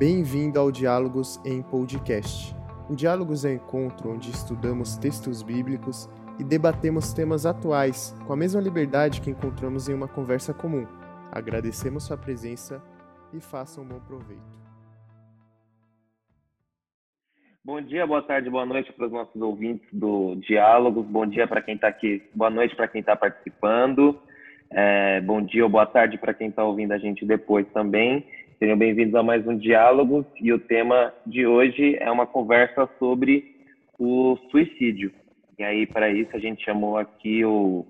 Bem-vindo ao Diálogos em Podcast. O Diálogos é um encontro onde estudamos textos bíblicos e debatemos temas atuais com a mesma liberdade que encontramos em uma conversa comum. Agradecemos sua presença e faça um bom proveito. Bom dia, boa tarde, boa noite para os nossos ouvintes do Diálogos. Bom dia para quem está aqui, boa noite para quem está participando. É, bom dia ou boa tarde para quem está ouvindo a gente depois também. Sejam bem-vindos a mais um Diálogos e o tema de hoje é uma conversa sobre o suicídio. E aí, para isso, a gente chamou aqui o,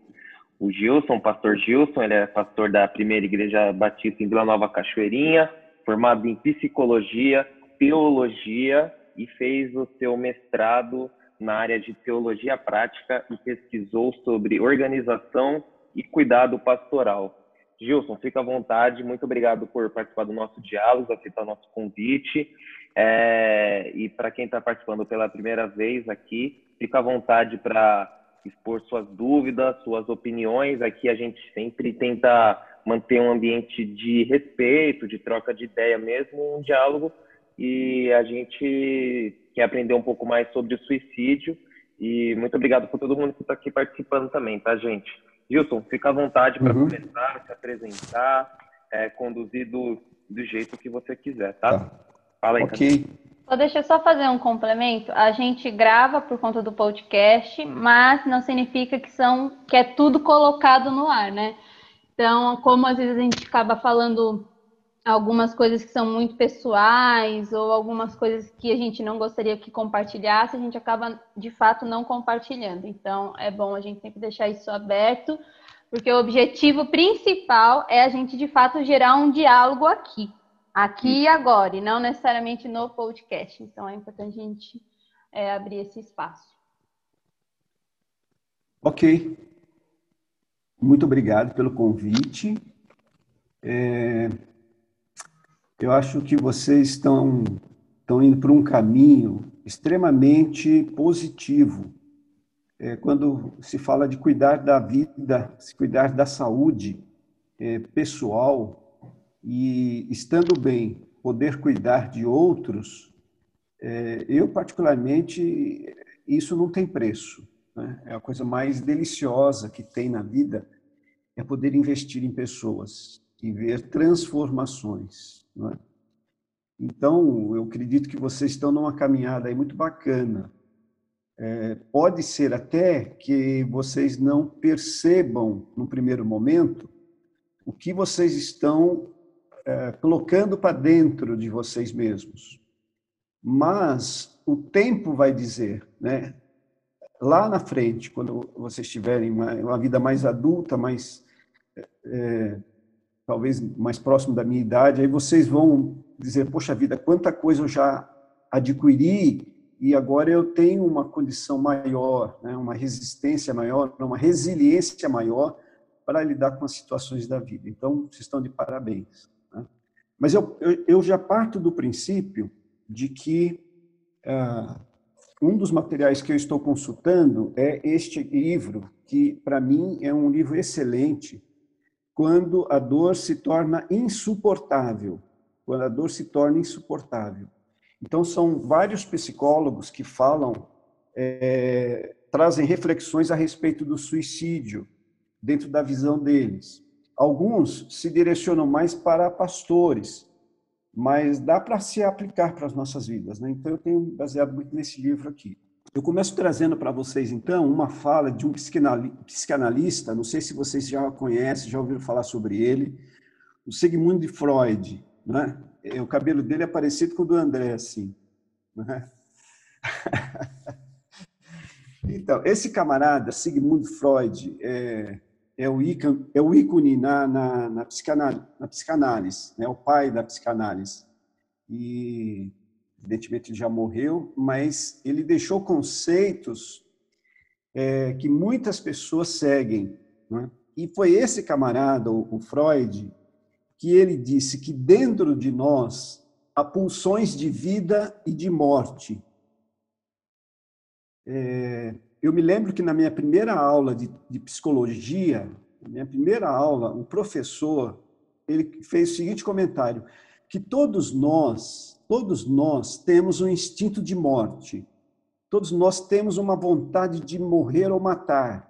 o Gilson, o pastor Gilson, ele é pastor da Primeira Igreja Batista em Vila Nova Cachoeirinha, formado em psicologia, teologia e fez o seu mestrado na área de teologia prática e pesquisou sobre organização e cuidado pastoral. Gilson, fica à vontade. Muito obrigado por participar do nosso diálogo, aceitar o nosso convite. É, e para quem está participando pela primeira vez aqui, fica à vontade para expor suas dúvidas, suas opiniões. Aqui a gente sempre tenta manter um ambiente de respeito, de troca de ideia mesmo, um diálogo. E a gente quer aprender um pouco mais sobre o suicídio. E muito obrigado por todo mundo que está aqui participando também, tá, gente? Gilson, fica à vontade para uhum. começar, se apresentar, é, conduzir do, do jeito que você quiser, tá? tá. Fala aí. Ok. Só deixa eu só fazer um complemento. A gente grava por conta do podcast, mas não significa que são que é tudo colocado no ar, né? Então, como às vezes a gente acaba falando algumas coisas que são muito pessoais ou algumas coisas que a gente não gostaria que compartilhasse, a gente acaba de fato não compartilhando. Então é bom a gente sempre deixar isso aberto, porque o objetivo principal é a gente de fato gerar um diálogo aqui, aqui e agora, e não necessariamente no podcast. Então é importante a gente é, abrir esse espaço. Ok. Muito obrigado pelo convite. É, eu acho que vocês estão, estão indo por um caminho extremamente positivo. É, quando se fala de cuidar da vida, se cuidar da saúde é, pessoal e estando bem, poder cuidar de outros, é, eu particularmente isso não tem preço. Né? É a coisa mais deliciosa que tem na vida é poder investir em pessoas e ver transformações. É? Então, eu acredito que vocês estão numa caminhada aí muito bacana. É, pode ser até que vocês não percebam, no primeiro momento, o que vocês estão é, colocando para dentro de vocês mesmos. Mas o tempo vai dizer, né? Lá na frente, quando vocês tiverem uma, uma vida mais adulta, mais é, talvez mais próximo da minha idade, aí vocês vão dizer, poxa vida, quanta coisa eu já adquiri e agora eu tenho uma condição maior, né, uma resistência maior, uma resiliência maior para lidar com as situações da vida. Então, vocês estão de parabéns. Né? Mas eu, eu, eu, já parto do princípio de que ah, um dos materiais que eu estou consultando é este livro, que para mim é um livro excelente, quando a dor se torna insuportável, quando a dor se torna insuportável. Então, são vários psicólogos que falam, é, trazem reflexões a respeito do suicídio, dentro da visão deles. Alguns se direcionam mais para pastores, mas dá para se aplicar para as nossas vidas. Né? Então, eu tenho baseado muito nesse livro aqui. Eu começo trazendo para vocês, então, uma fala de um psicanalista, não sei se vocês já conhecem, já ouviram falar sobre ele, o Sigmund Freud. Né? O cabelo dele é parecido com o do André, assim. Né? então, esse camarada, Sigmund Freud, é, é, o, ícone, é o ícone na, na, na, psicanálise, na psicanálise, né? o pai da psicanálise. E evidentemente ele já morreu, mas ele deixou conceitos é, que muitas pessoas seguem. É? E foi esse camarada, o, o Freud, que ele disse que dentro de nós há pulsões de vida e de morte. É, eu me lembro que na minha primeira aula de, de psicologia, minha primeira aula, o professor ele fez o seguinte comentário: que todos nós todos nós temos um instinto de morte. Todos nós temos uma vontade de morrer ou matar.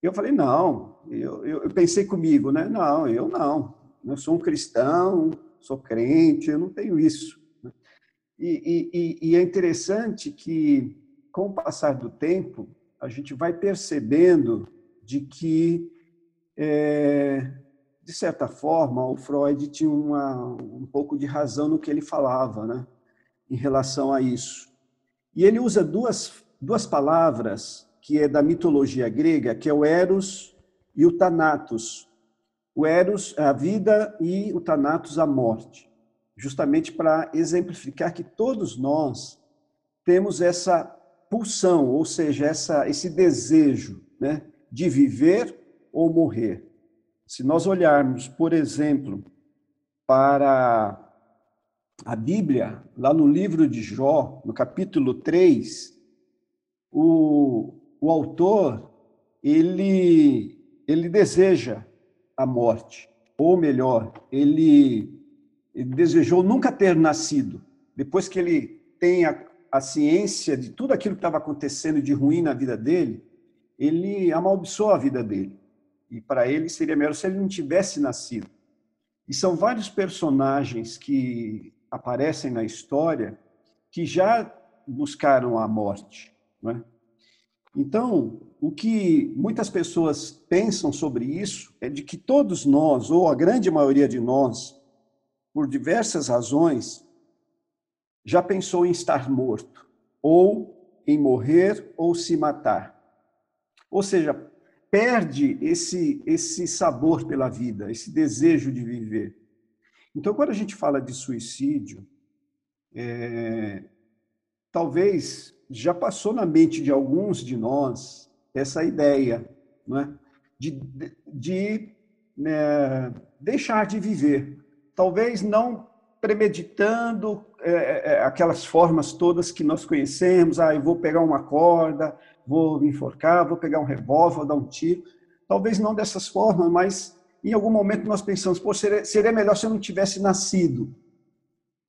Eu falei, não, eu, eu, eu pensei comigo, né? Não, eu não. Eu sou um cristão, sou crente, eu não tenho isso. E, e, e é interessante que, com o passar do tempo, a gente vai percebendo de que, é, de certa forma, o Freud tinha uma, um pouco de razão no que ele falava, né, em relação a isso. E ele usa duas, duas palavras que é da mitologia grega, que é o Eros e o Thanatos. O Eros, a vida, e o Thanatos, a morte justamente para exemplificar que todos nós temos essa pulsão, ou seja, essa, esse desejo né, de viver ou morrer. Se nós olharmos, por exemplo, para a Bíblia, lá no livro de Jó, no capítulo 3, o, o autor, ele, ele deseja a morte, ou melhor, ele ele desejou nunca ter nascido. Depois que ele tem a, a ciência de tudo aquilo que estava acontecendo de ruim na vida dele, ele amaldiçoou a vida dele. E para ele seria melhor se ele não tivesse nascido. E são vários personagens que aparecem na história que já buscaram a morte. Não é? Então, o que muitas pessoas pensam sobre isso é de que todos nós, ou a grande maioria de nós, por diversas razões, já pensou em estar morto, ou em morrer ou se matar. Ou seja, perde esse, esse sabor pela vida, esse desejo de viver. Então, quando a gente fala de suicídio, é, talvez já passou na mente de alguns de nós essa ideia é? de, de, de né, deixar de viver talvez não premeditando é, é, é, aquelas formas todas que nós conhecemos, ah, eu vou pegar uma corda, vou me enforcar, vou pegar um revólver, vou dar um tiro. Talvez não dessas formas, mas em algum momento nós pensamos, pô, seria, seria melhor se eu não tivesse nascido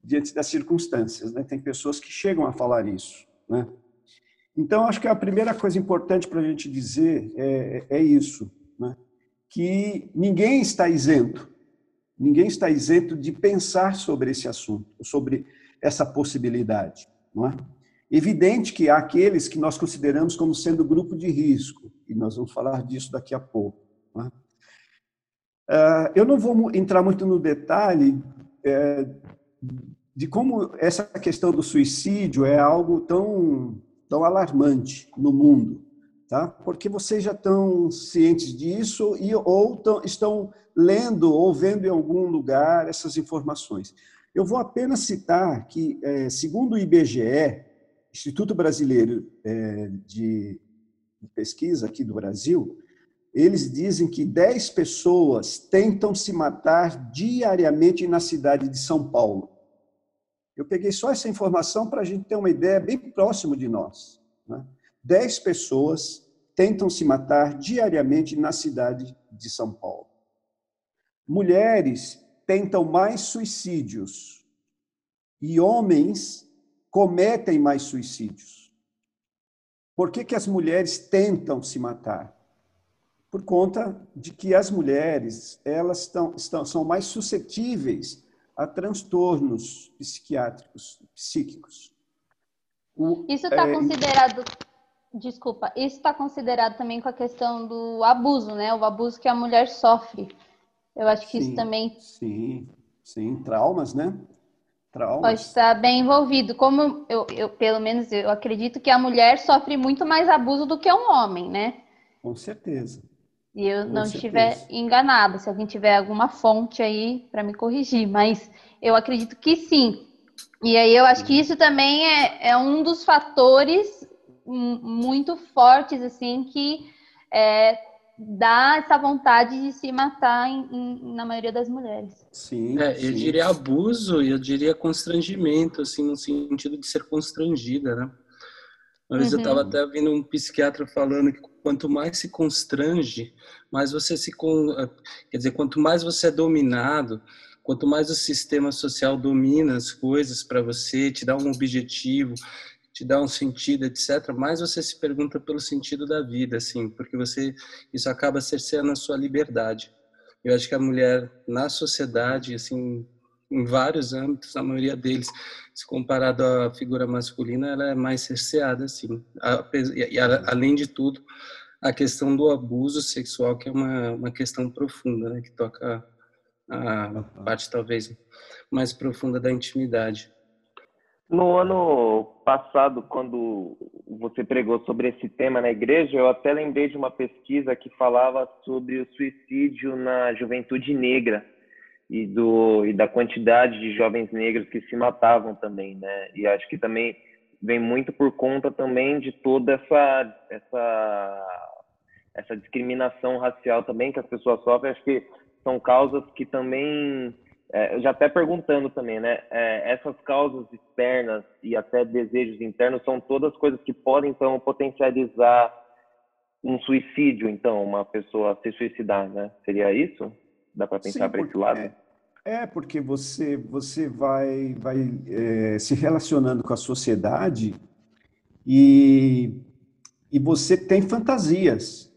diante das circunstâncias. Né? Tem pessoas que chegam a falar isso. Né? Então, acho que a primeira coisa importante para a gente dizer é, é isso, né? que ninguém está isento Ninguém está isento de pensar sobre esse assunto, sobre essa possibilidade, não é? Evidente que há aqueles que nós consideramos como sendo grupo de risco, e nós vamos falar disso daqui a pouco. Não é? Ah, eu não vou entrar muito no detalhe é, de como essa questão do suicídio é algo tão, tão alarmante no mundo, tá? Porque vocês já estão cientes disso e ou tão, estão lendo ou vendo em algum lugar essas informações. Eu vou apenas citar que, é, segundo o IBGE, Instituto Brasileiro é, de Pesquisa aqui do Brasil, eles dizem que 10 pessoas tentam se matar diariamente na cidade de São Paulo. Eu peguei só essa informação para a gente ter uma ideia bem próximo de nós. Né? 10 pessoas tentam se matar diariamente na cidade de São Paulo mulheres tentam mais suicídios e homens cometem mais suicídios. Por que, que as mulheres tentam se matar? Por conta de que as mulheres elas estão, estão, são mais suscetíveis a transtornos psiquiátricos, psíquicos. O, isso está é, considerado, desculpa, isso está considerado também com a questão do abuso, né? O abuso que a mulher sofre. Eu acho que sim, isso também. Sim, sim, traumas, né? Traumas. Pode estar bem envolvido. Como eu, eu, pelo menos, eu acredito que a mulher sofre muito mais abuso do que um homem, né? Com certeza. E eu não estiver enganada, se alguém tiver alguma fonte aí para me corrigir, mas eu acredito que sim. E aí eu acho que isso também é, é um dos fatores muito fortes, assim, que é, dá essa vontade de se matar em, em, na maioria das mulheres. Sim, é, sim. Eu diria abuso e eu diria constrangimento, assim, no sentido de ser constrangida, né? Uma vez uhum. eu estava até ouvindo um psiquiatra falando que quanto mais se constrange, mais você se. Eh, quer dizer, quanto mais você é dominado, quanto mais o sistema social domina as coisas para você, te dá um objetivo, te dá um sentido, etc., mais você se pergunta pelo sentido da vida, assim, porque você isso acaba cerceando a sua liberdade. Eu acho que a mulher na sociedade, assim, em vários âmbitos, a maioria deles, se comparado à figura masculina, ela é mais cerceada, assim. E, além de tudo, a questão do abuso sexual, que é uma, uma questão profunda, né, que toca a parte talvez mais profunda da intimidade. No ano passado, quando você pregou sobre esse tema na igreja, eu até lembrei de uma pesquisa que falava sobre o suicídio na juventude negra e, do, e da quantidade de jovens negros que se matavam também, né? E acho que também vem muito por conta também de toda essa essa essa discriminação racial também que as pessoas sofrem. Acho que são causas que também é, já até perguntando também, né? É, essas causas externas e até desejos internos são todas coisas que podem então potencializar um suicídio, então, uma pessoa se suicidar, né? Seria isso? Dá para pensar para esse lado? É, é, porque você você vai vai é, se relacionando com a sociedade e e você tem fantasias.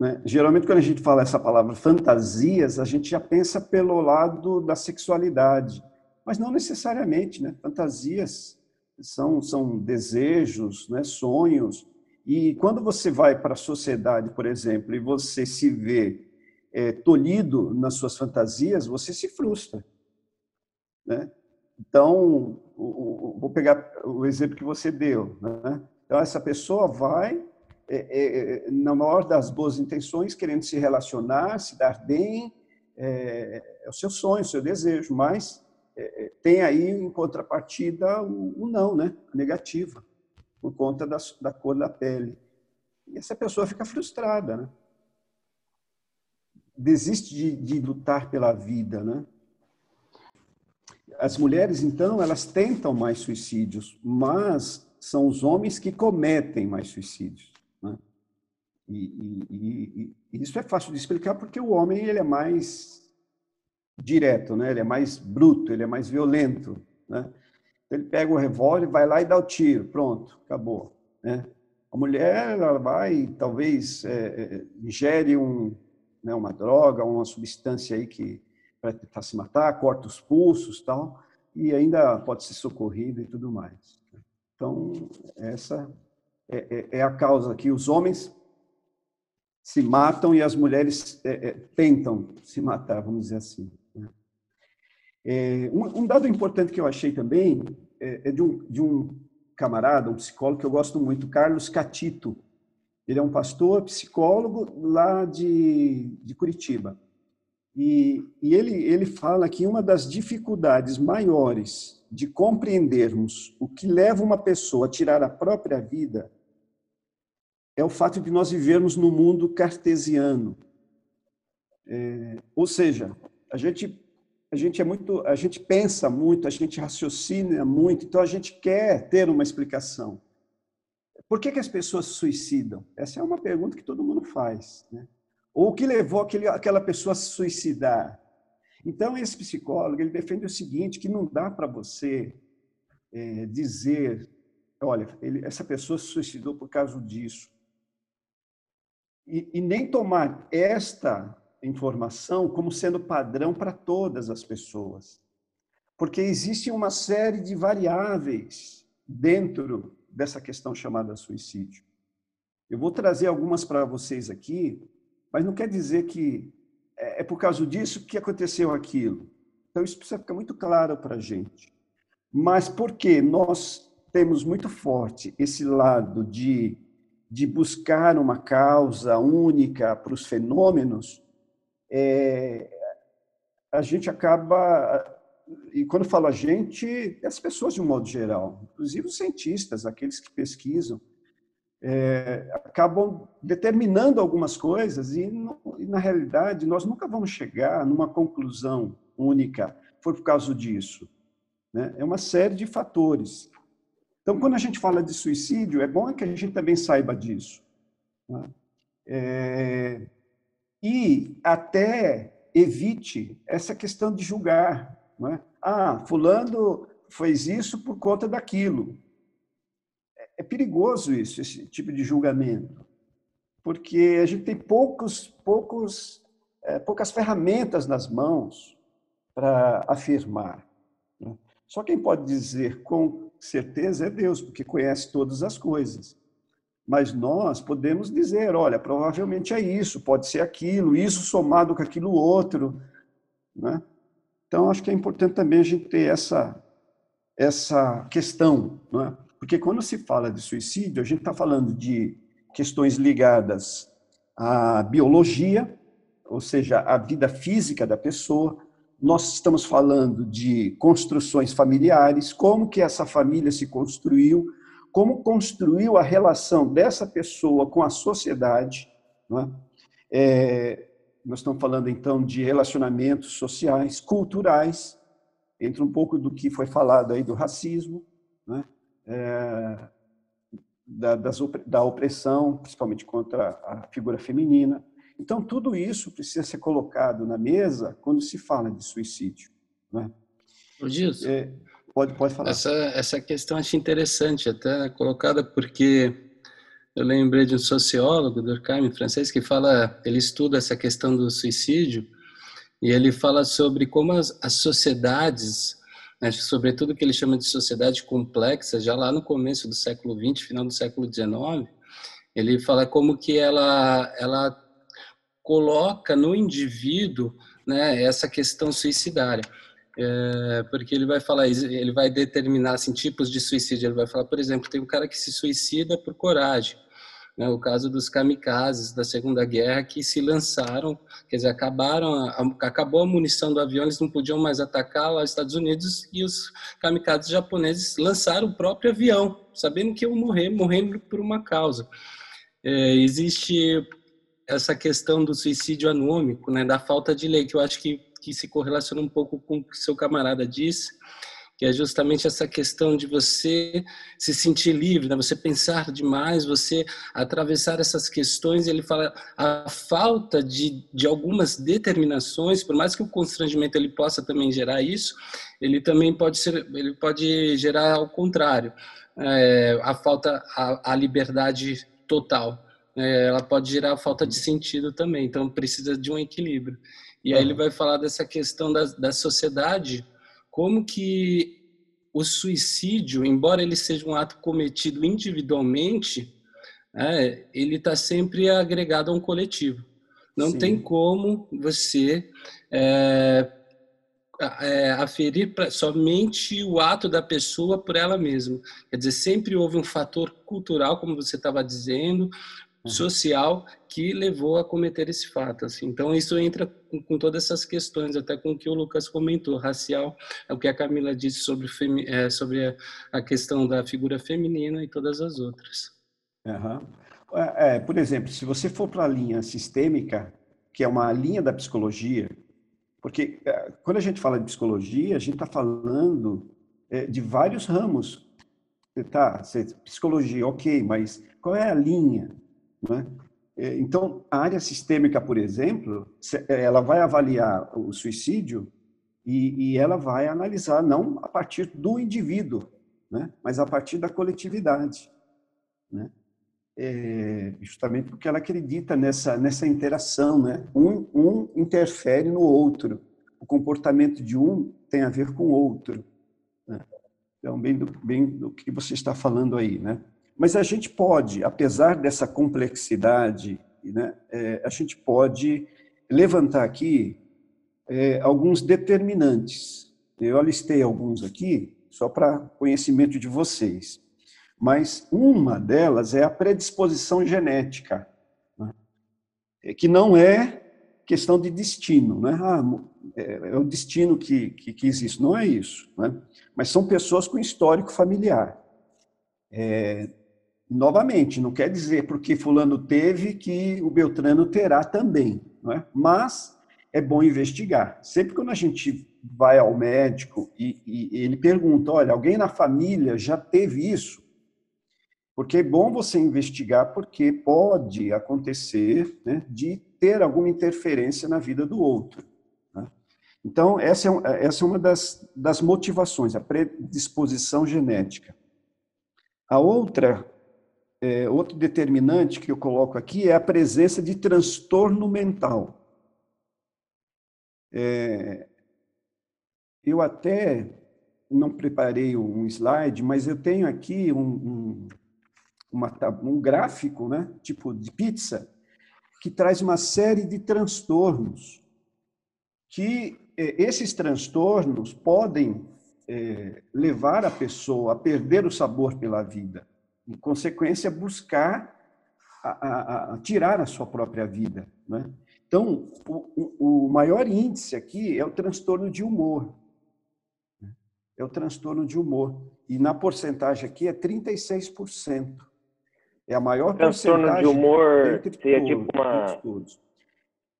Né? Geralmente, quando a gente fala essa palavra fantasias, a gente já pensa pelo lado da sexualidade, mas não necessariamente. Né? Fantasias são, são desejos, né? sonhos. E quando você vai para a sociedade, por exemplo, e você se vê é, tolhido nas suas fantasias, você se frustra. Né? Então, vou pegar o exemplo que você deu. Né? Então, essa pessoa vai é, é, é, na maior das boas intenções, querendo se relacionar, se dar bem, é, é o seu sonho, o seu desejo, mas é, tem aí em contrapartida o, o, não, né? a negativa, por conta da, da cor da pele. E essa pessoa fica frustrada, né? desiste de, de lutar pela vida, né? As mulheres, então, elas tentam mais suicídios, mas são os homens que cometem mais suicídios. E, e, e, isso é fácil de explicar porque o homem ele é mais direto, né? Ele é mais bruto, ele é mais violento, né? Ele pega o revólver, vai lá e dá o tiro, pronto, acabou, né? A mulher ela vai talvez é, é, ingere um, né, uma droga, uma substância aí que para tentar se matar, corta os pulsos, tal, e ainda pode ser socorrida e tudo mais. Então essa é, é, é a causa que os homens se matam e as mulheres é, é, tentam se matar, vamos dizer assim. Né? É, um, um, dado importante que eu achei também é, é, de, um, de um camarada, um psicólogo que eu gosto muito, Carlos Catito. Ele é um pastor, psicólogo lá de, de Curitiba. E, e ele, ele fala que uma das dificuldades maiores de compreendermos o que leva uma pessoa a tirar a própria vida é o fato de nós vivermos no mundo cartesiano. É, ou seja, a gente a gente é muito, a gente pensa muito, a gente raciocina muito, então a gente quer ter uma explicação. Por que, que as pessoas se suicidam? Essa é uma pergunta que todo mundo faz. Né? Ou o que levou aquele, aquela pessoa a se suicidar? Então, esse psicólogo ele defende o seguinte, que não dá para você é, dizer, olha, ele, essa pessoa se suicidou por causa disso e, e nem tomar esta informação como sendo padrão para todas as pessoas. Porque existe uma série de variáveis dentro dessa questão chamada suicídio. Eu vou trazer algumas para vocês aqui, mas não quer dizer que é, é por causa disso que aconteceu aquilo. Então, isso precisa ficar muito claro para a gente. Mas porque nós temos muito forte esse lado de de buscar uma causa única para os fenômenos, é, a gente acaba, e quando falo a gente, as pessoas de um modo geral, inclusive os cientistas, aqueles que pesquisam, é, acabam determinando algumas coisas e, e, na realidade, nós nunca vamos chegar numa conclusão única, foi por causa disso. Né? É uma série de fatores. Então, quando a gente fala de suicídio, é bom que a gente também saiba disso. Né? É, e até evite essa questão de julgar. Não é? Ah, fulano fez isso por conta daquilo. É, é perigoso isso, esse tipo de julgamento, porque a gente tem poucos, poucos, é, poucas ferramentas nas mãos para afirmar. Né? Só quem pode dizer com certeza é Deus, porque conhece todas as coisas. Mas nós podemos dizer, olha, provavelmente é isso, pode ser aquilo, isso somado com aquilo outro. Né? Então, acho que é importante também a gente ter essa, essa questão, né? porque quando se fala de suicídio, a gente está falando de questões ligadas à biologia, ou seja, à vida física da pessoa, nós estamos falando de construções familiares, como que essa família se construiu, como construiu a relação dessa pessoa com a sociedade. É? É, nós estamos falando, então, de relacionamentos sociais, culturais, entra um pouco do que foi falado aí do racismo, é? É, da, das, da opressão, principalmente contra a figura feminina. Então, tudo isso precisa ser colocado na mesa quando se fala de suicídio. Né? É, Pode, pode falar. Essa, essa questão acho interessante, até colocada porque eu lembrei de um sociólogo, Durkheim, francês, que fala, ele estuda essa questão do suicídio e ele fala sobre como as, as sociedades, né, sobretudo o que ele chama de sociedade complexa, já lá no começo do século XX, final do século XIX, ele fala como que ela, ela coloca no indivíduo né, essa questão suicidária é, porque ele vai falar, ele vai determinar assim, tipos de suicídio. Ele vai falar, por exemplo, tem um cara que se suicida por coragem. Né, o caso dos kamikazes da Segunda Guerra que se lançaram, quer dizer, acabaram, acabou a munição do avião, eles não podiam mais atacar lá nos Estados Unidos e os kamikazes japoneses lançaram o próprio avião, sabendo que iam morrer, morrendo por uma causa. É, existe essa questão do suicídio anômico, né, da falta de lei, que eu acho que que se correlaciona um pouco com o que seu camarada disse, que é justamente essa questão de você se sentir livre, né? você pensar demais, você atravessar essas questões. Ele fala a falta de, de algumas determinações, por mais que o constrangimento ele possa também gerar isso, ele também pode ser, ele pode gerar ao contrário, é, a falta, a, a liberdade total. É, ela pode gerar falta de sentido também, então precisa de um equilíbrio. E aí ele vai falar dessa questão da, da sociedade, como que o suicídio, embora ele seja um ato cometido individualmente, é, ele está sempre agregado a um coletivo. Não Sim. tem como você é, é, aferir pra, somente o ato da pessoa por ela mesma. Quer dizer, sempre houve um fator cultural, como você estava dizendo, Uhum. social que levou a cometer esse fato. Assim. Então, isso entra com, com, todas essas questões, até com o que o Lucas comentou, racial, é o que a Camila disse sobre, é, sobre a, a, questão da figura feminina e todas as outras. Uhum. É, por exemplo, se você for para a linha sistêmica, que é uma linha da psicologia, porque é, quando a gente fala de psicologia, a gente está falando de vários ramos. Tá, psicologia, ok, mas qual é a linha? Né? Então, a área sistêmica, por exemplo, ela vai avaliar o suicídio e, e ela vai analisar não a partir do indivíduo, né? mas a partir da coletividade. Né? É, justamente porque ela acredita nessa, nessa interação, né? um, um interfere no outro. O comportamento de um tem a ver com o outro. Né? Então, bem do, bem do que você está falando aí, né? Mas a gente pode, apesar dessa complexidade, né, é, a gente pode levantar aqui é, alguns determinantes. Eu alistei alguns aqui, só para conhecimento de vocês. Mas uma delas é a predisposição genética, né, é que não é questão de destino, né? Ah, é, é o destino que, que, que, existe, não é isso, né? Mas são pessoas com histórico familiar. É, Novamente, não quer dizer porque fulano teve que o Beltrano terá também, não é? Mas é bom investigar. Sempre quando a gente vai ao médico e, e, ele pergunta, olha, alguém na família já teve isso? Porque é bom você investigar, porque pode acontecer né, de ter alguma interferência na vida do outro. Né? Então, essa é, essa é uma das, das motivações, a predisposição genética. A outra, é, outro determinante que eu coloco aqui é a presença de transtorno mental. É, eu até não preparei um slide, mas eu tenho aqui um, um, uma, um gráfico, né, tipo de pizza, que traz uma série de transtornos, que é, esses transtornos podem é, levar a pessoa a perder o sabor pela vida, em consequência, buscar a, a, a tirar a sua própria vida. Né? Então, o, o maior índice aqui é o transtorno de humor. É o transtorno de humor. E na porcentagem aqui é 36%. É a maior transtorno porcentagem. Transtorno de humor seria tipo uma.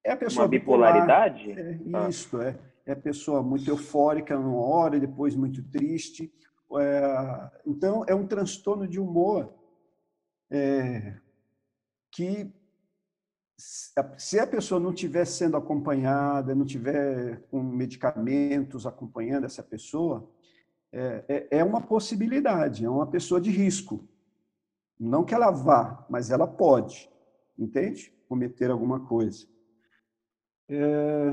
É a pessoa uma bipolaridade? É, ah. Isso, é. É a pessoa muito eufórica numa hora e depois muito triste. É, então, é um transtorno de humor é, que se a pessoa não estiver sendo acompanhada, não tiver com medicamentos acompanhando essa pessoa, é, é, é, uma possibilidade, é uma pessoa de risco. Não que ela vá, mas ela pode, entende? Cometer alguma coisa. É...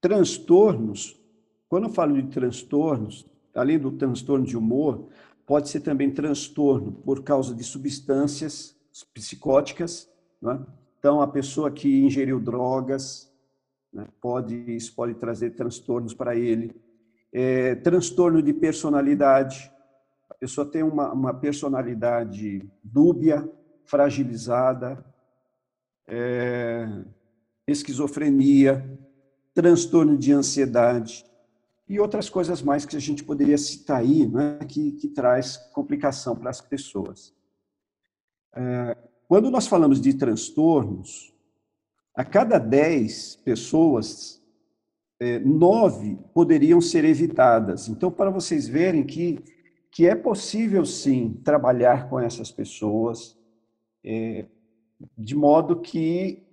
Transtornos, quando eu falo de transtornos, além do transtorno de humor, pode ser também transtorno por causa de substâncias psicóticas, né? Então, a pessoa que ingeriu drogas, né, pode, isso pode trazer transtornos para ele. É, transtorno de personalidade. A pessoa tem uma, uma personalidade dúbia, fragilizada, é, esquizofrenia, transtorno de ansiedade e outras coisas mais que a gente poderia citar aí, né, que, que traz complicação para as pessoas. É, quando nós falamos de transtornos, a cada 10 pessoas, é, nove poderiam ser evitadas. Então, para vocês verem que, que é possível, sim, trabalhar com essas pessoas, é, de modo que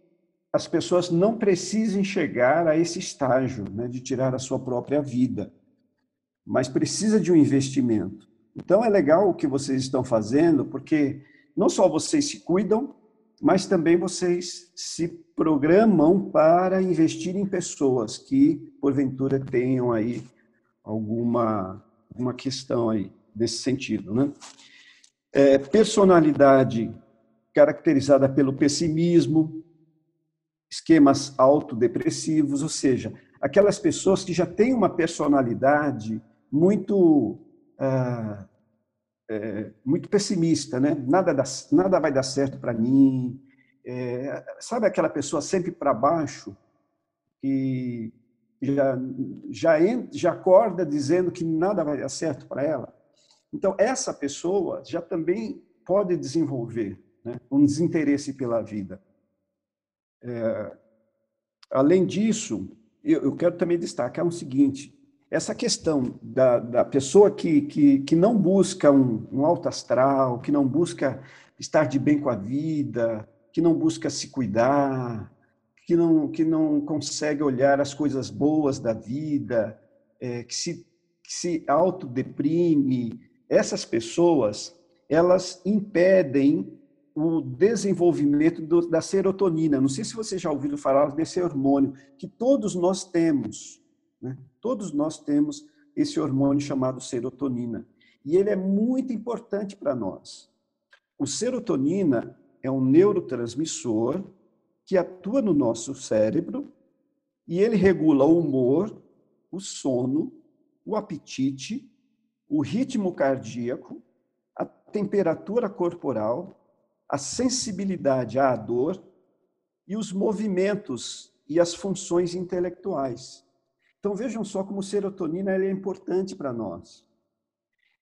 as pessoas não precisem chegar a esse estágio né, de tirar a sua própria vida, mas precisa de um investimento. Então, é legal o que vocês estão fazendo, porque não só vocês se cuidam, mas também vocês se programam para investir em pessoas que, porventura, tenham aí alguma, alguma questão aí nesse sentido. Né? É, personalidade caracterizada pelo pessimismo, esquemas autodepressivos, ou seja, aquelas pessoas que já têm uma personalidade muito ah, é, muito pessimista, né? Nada, dá, nada vai dar certo para mim. É, sabe aquela pessoa sempre para baixo que já já já acorda dizendo que nada vai dar certo para ela? Então essa pessoa já também pode desenvolver né, um desinteresse pela vida. É, além disso, eu, eu quero também destacar o seguinte: essa questão da, da pessoa que, que, que não busca um, um alto astral, que não busca estar de bem com a vida, que não busca se cuidar, que não, que não consegue olhar as coisas boas da vida, é, que, se, que se autodeprime, essas pessoas, elas impedem o desenvolvimento do, da serotonina. Não sei se vocês já ouviram falar desse hormônio, que todos nós temos. Né? Todos nós temos esse hormônio chamado serotonina. E ele é muito importante para nós. O serotonina é um neurotransmissor que atua no nosso cérebro e ele regula o humor, o sono, o apetite, o ritmo cardíaco, a temperatura corporal, a sensibilidade à dor e os movimentos e as funções intelectuais. Então vejam só como serotonina é importante para nós.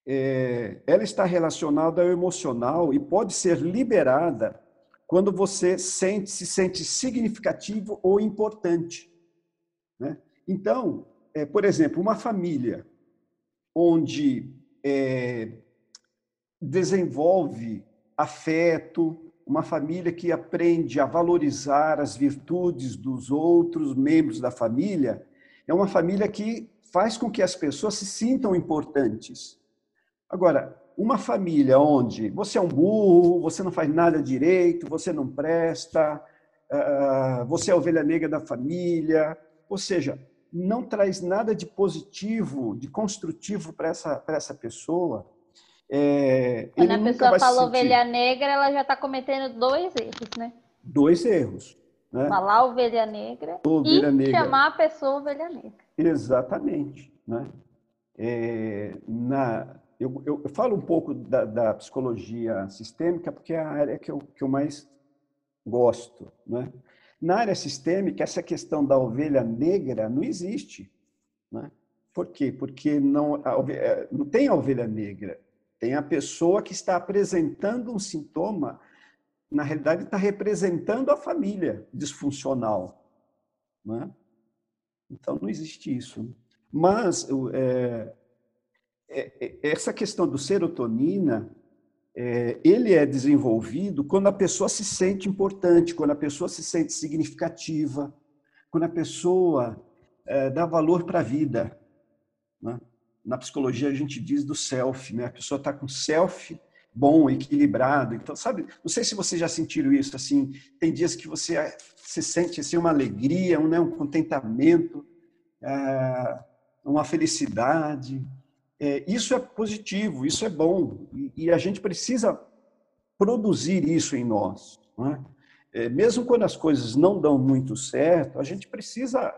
É, ela está relacionada ao emocional e pode ser liberada quando você sente, se sente significativo ou importante. Né? Então, é, por exemplo, uma família onde é, desenvolve afeto, uma família que aprende a valorizar as virtudes dos outros membros da família, é uma família que faz com que as pessoas se sintam importantes. Agora, uma família onde você é um burro, você não faz nada direito, você não presta, ah, você é a ovelha negra da família, ou seja, não traz nada de positivo, de construtivo para essa, essa pessoa. É, Quando a pessoa fala ovelha negra, ela já está cometendo dois erros, né? Dois erros. Né? Falar ovelha negra ovelha e negra. chamar a pessoa ovelha negra. Exatamente. Né? É, na, eu, eu, eu, falo um pouco da, da, psicologia sistêmica porque é a área que eu, que eu mais gosto. Né? Na área sistêmica, essa questão da ovelha negra não existe. Né? Por quê? Porque não, é, não tem a ovelha negra. Tem a pessoa que está apresentando um sintoma, na realidade, está representando a família disfuncional. Né? Então, não existe isso. Mas é, é, é, essa questão do serotonina, é, ele é desenvolvido quando a pessoa se sente importante, quando a pessoa se sente significativa, quando a pessoa é, dá valor para a vida. Né? Na psicologia a gente diz do self, né? A pessoa está com self bom, equilibrado. Então, sabe, não sei se vocês já sentiram isso, assim, tem dias que você é, se sente assim, uma alegria, um, né, um contentamento, é, uma felicidade, é, isso é positivo, isso é bom, e, e, a gente precisa produzir isso em nós. É? É, mesmo quando as coisas não dão muito certo, a gente precisa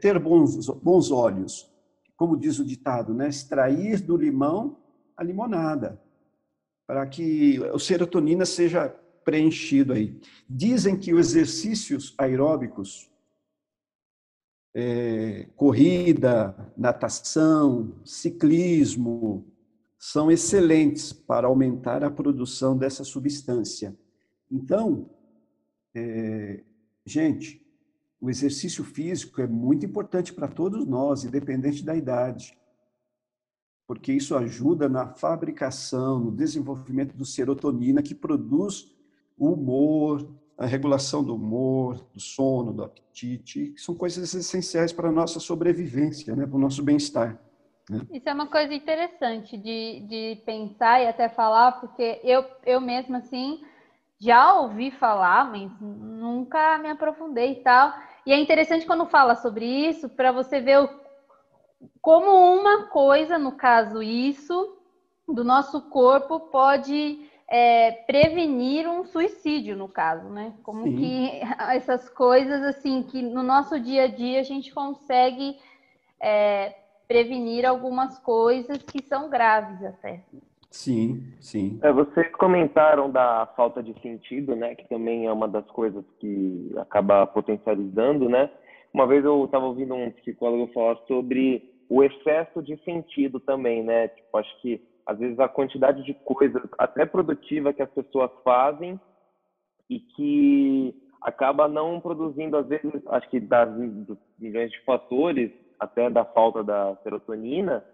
ter bons, bons olhos. Como diz o ditado, né? extrair do limão a limonada, para que o serotonina seja preenchido aí. Dizem que os exercícios aeróbicos é, corrida, natação, ciclismo, são excelentes para aumentar a produção dessa substância. Então, é, gente, o exercício físico é muito importante para todos nós, independente da idade, porque isso ajuda na fabricação, no desenvolvimento do serotonina, que produz o humor, a regulação do humor, do sono, do apetite, que são coisas essenciais para a nossa sobrevivência, né, para o nosso bem-estar. Né? Isso é uma coisa interessante de, de pensar e até falar, porque eu, eu mesma, assim, já ouvi falar, mas nunca me aprofundei e tal. E é interessante quando fala sobre isso, para você ver o, como uma coisa, no caso isso, do nosso corpo pode é, prevenir um suicídio, no caso, né? Como Sim. que essas coisas, assim, que no nosso dia a dia a gente consegue é, prevenir algumas coisas que são graves até. Sim, sim. É, vocês comentaram da falta de sentido, né? Que também é uma das coisas que acaba potencializando, né? Uma vez eu estava ouvindo um psicólogo falar sobre o excesso de sentido também, né? Tipo, acho que às vezes a quantidade de coisas até produtiva que as pessoas fazem e que acaba não produzindo às vezes acho que das dos milhões de fatores até da falta da serotonina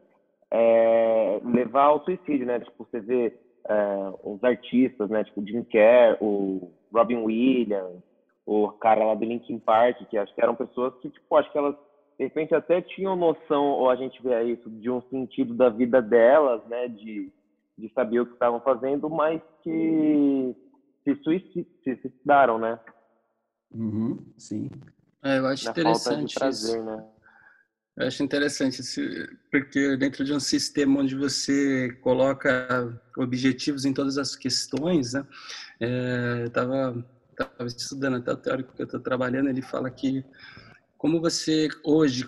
é, levar ao suicídio né tipo você vê é, os artistas né tipo Jim Carrey o Robin Williams o cara lá do Linkin Park que acho que eram pessoas que tipo acho que elas de repente até tinham noção, ou a gente vê isso, de um sentido da vida delas, né, de, de saber o que estavam fazendo, mas que se suicidaram, né? Uhum, sim. É, eu acho Na interessante prazer, isso. Né? Eu acho interessante porque dentro de um sistema onde você coloca objetivos em todas as questões, né? É, eu estava estudando até o teórico que eu estou trabalhando, ele fala que como você hoje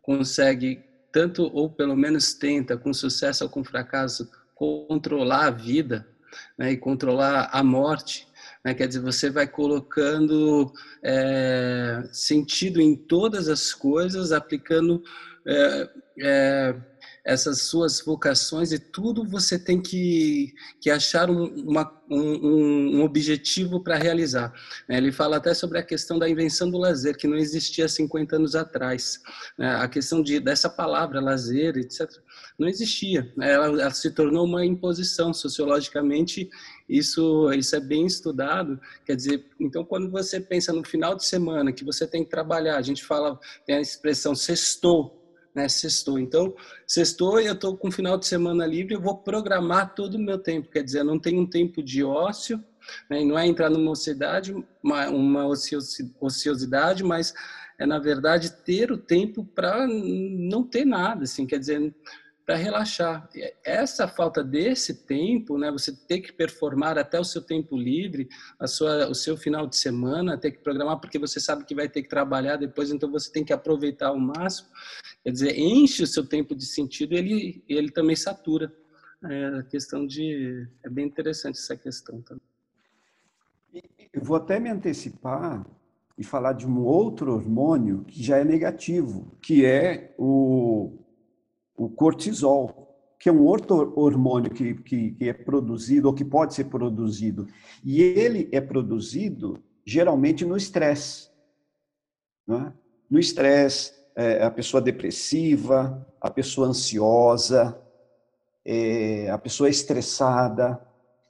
consegue tanto ou pelo menos tenta com sucesso ou com fracasso controlar a vida né, e controlar a morte né, quer dizer você vai colocando é, sentido em todas as coisas aplicando é, é, essas suas vocações e tudo você tem que, que achar um, uma, um, um objetivo para realizar. Né? Ele fala até sobre a questão da invenção do lazer, que não existia 50 anos atrás. Né? A questão de, dessa palavra, lazer, etc., não existia. Né? Ela, ela se tornou uma imposição sociologicamente isso, isso é bem estudado. Quer dizer, então, quando você pensa no final de semana que você tem que trabalhar, a gente fala, tem a expressão sextou, né? Sextou. Então, sextou e eu estou com o final de semana livre, eu vou programar todo o meu tempo. Quer dizer, eu não tenho um tempo de ócio, né? não é entrar numa ociosidade, uma, uma ociosidade, mas é, na verdade, ter o tempo para não ter nada, assim, quer dizer, para relaxar. Essa falta desse tempo, né, você ter que performar até o seu tempo livre, a sua, o seu final de semana, ter que programar porque você sabe que vai ter que trabalhar depois, então você tem que aproveitar ao máximo. Quer dizer, enche o seu tempo de sentido, ele ele também satura. É a questão de é bem interessante essa questão também. Eu vou até me antecipar e falar de um outro hormônio que já é negativo, que é o o cortisol, que é um outro hormônio que, que, que, é produzido ou que pode ser produzido. E ele é produzido geralmente no estresse. É? No estresse, é, a pessoa depressiva, a pessoa ansiosa, é, a pessoa estressada,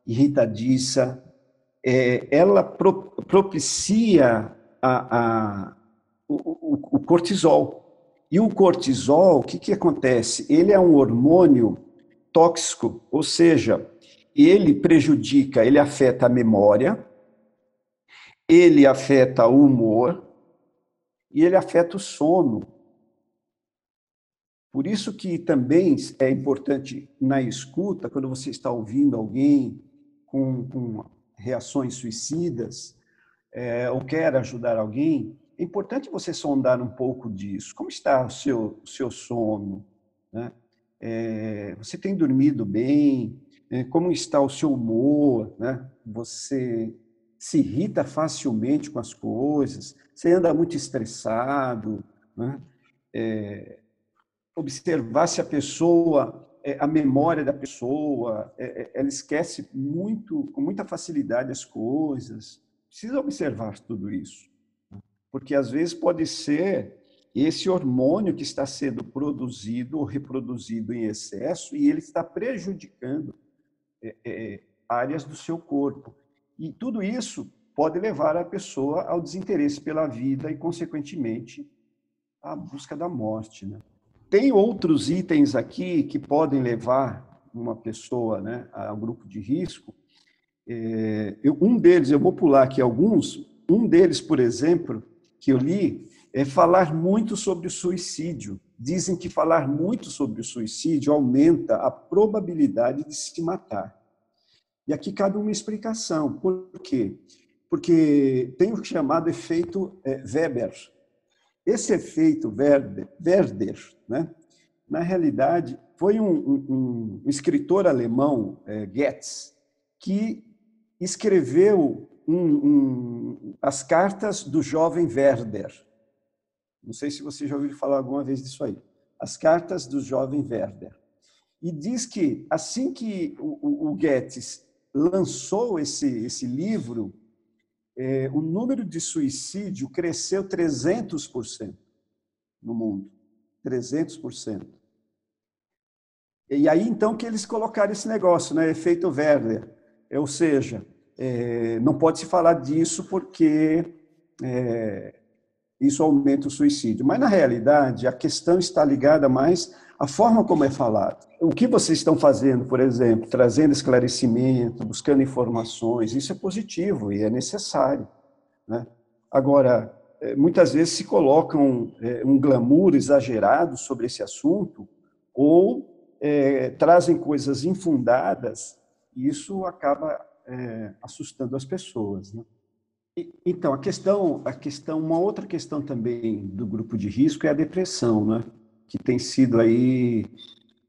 irritadiça, é, ela pro, propicia a, a, o, o, o cortisol. E o cortisol, o que, que acontece? Ele é um hormônio tóxico, ou seja, ele prejudica, ele afeta a memória, ele afeta o humor e ele afeta o sono. Por isso que também é importante na escuta, quando você está ouvindo alguém com, com reações suicidas, é, ou quer ajudar alguém, é importante você sondar um pouco disso. Como está o seu, o seu sono? Né? É, você tem dormido bem? É, como está o seu humor? Né? Você se irrita facilmente com as coisas? Você anda muito estressado? Né? É, observar se a pessoa, é, a memória da pessoa, é, é, ela esquece muito, com muita facilidade as coisas. Precisa observar tudo isso porque às vezes pode ser esse hormônio que está sendo produzido ou reproduzido em excesso e ele está prejudicando é, é, áreas do seu corpo. E tudo isso pode levar a pessoa ao desinteresse pela vida e, consequentemente, à busca da morte. Né? Tem outros itens aqui que podem levar uma pessoa né, ao grupo de risco. É, eu, um deles, eu vou pular aqui alguns, um deles, por exemplo, que eu li é falar muito sobre o suicídio. Dizem que falar muito sobre o suicídio aumenta a probabilidade de se matar. E aqui cabe uma explicação. Por quê? Porque tem o chamado efeito é, Weber. Esse efeito Werder, Werder né? na realidade, foi um, um, um escritor alemão, é, Goetz, que escreveu um, um, as cartas do jovem Werder. Não sei se você já ouviu falar alguma vez disso aí. As cartas do jovem Werder. E diz que assim que o, o, o lançou esse, esse livro, é, o número de suicídio cresceu 300% no mundo. 300%. E aí, então, que eles colocaram esse negócio, né? Efeito Werder. Ou seja, é, não pode se falar disso porque é, isso aumenta o suicídio. Mas, na realidade, a questão está ligada mais à forma como é falado. O que vocês estão fazendo, por exemplo, trazendo esclarecimento, buscando informações, isso é positivo e é necessário. Né? Agora, é, muitas vezes se colocam é, um glamour exagerado sobre esse assunto ou é, trazem coisas infundadas e isso acaba é, assustando as pessoas. Né? E, então, a questão, a questão, uma outra questão também do grupo de risco é a depressão, né? que tem sido aí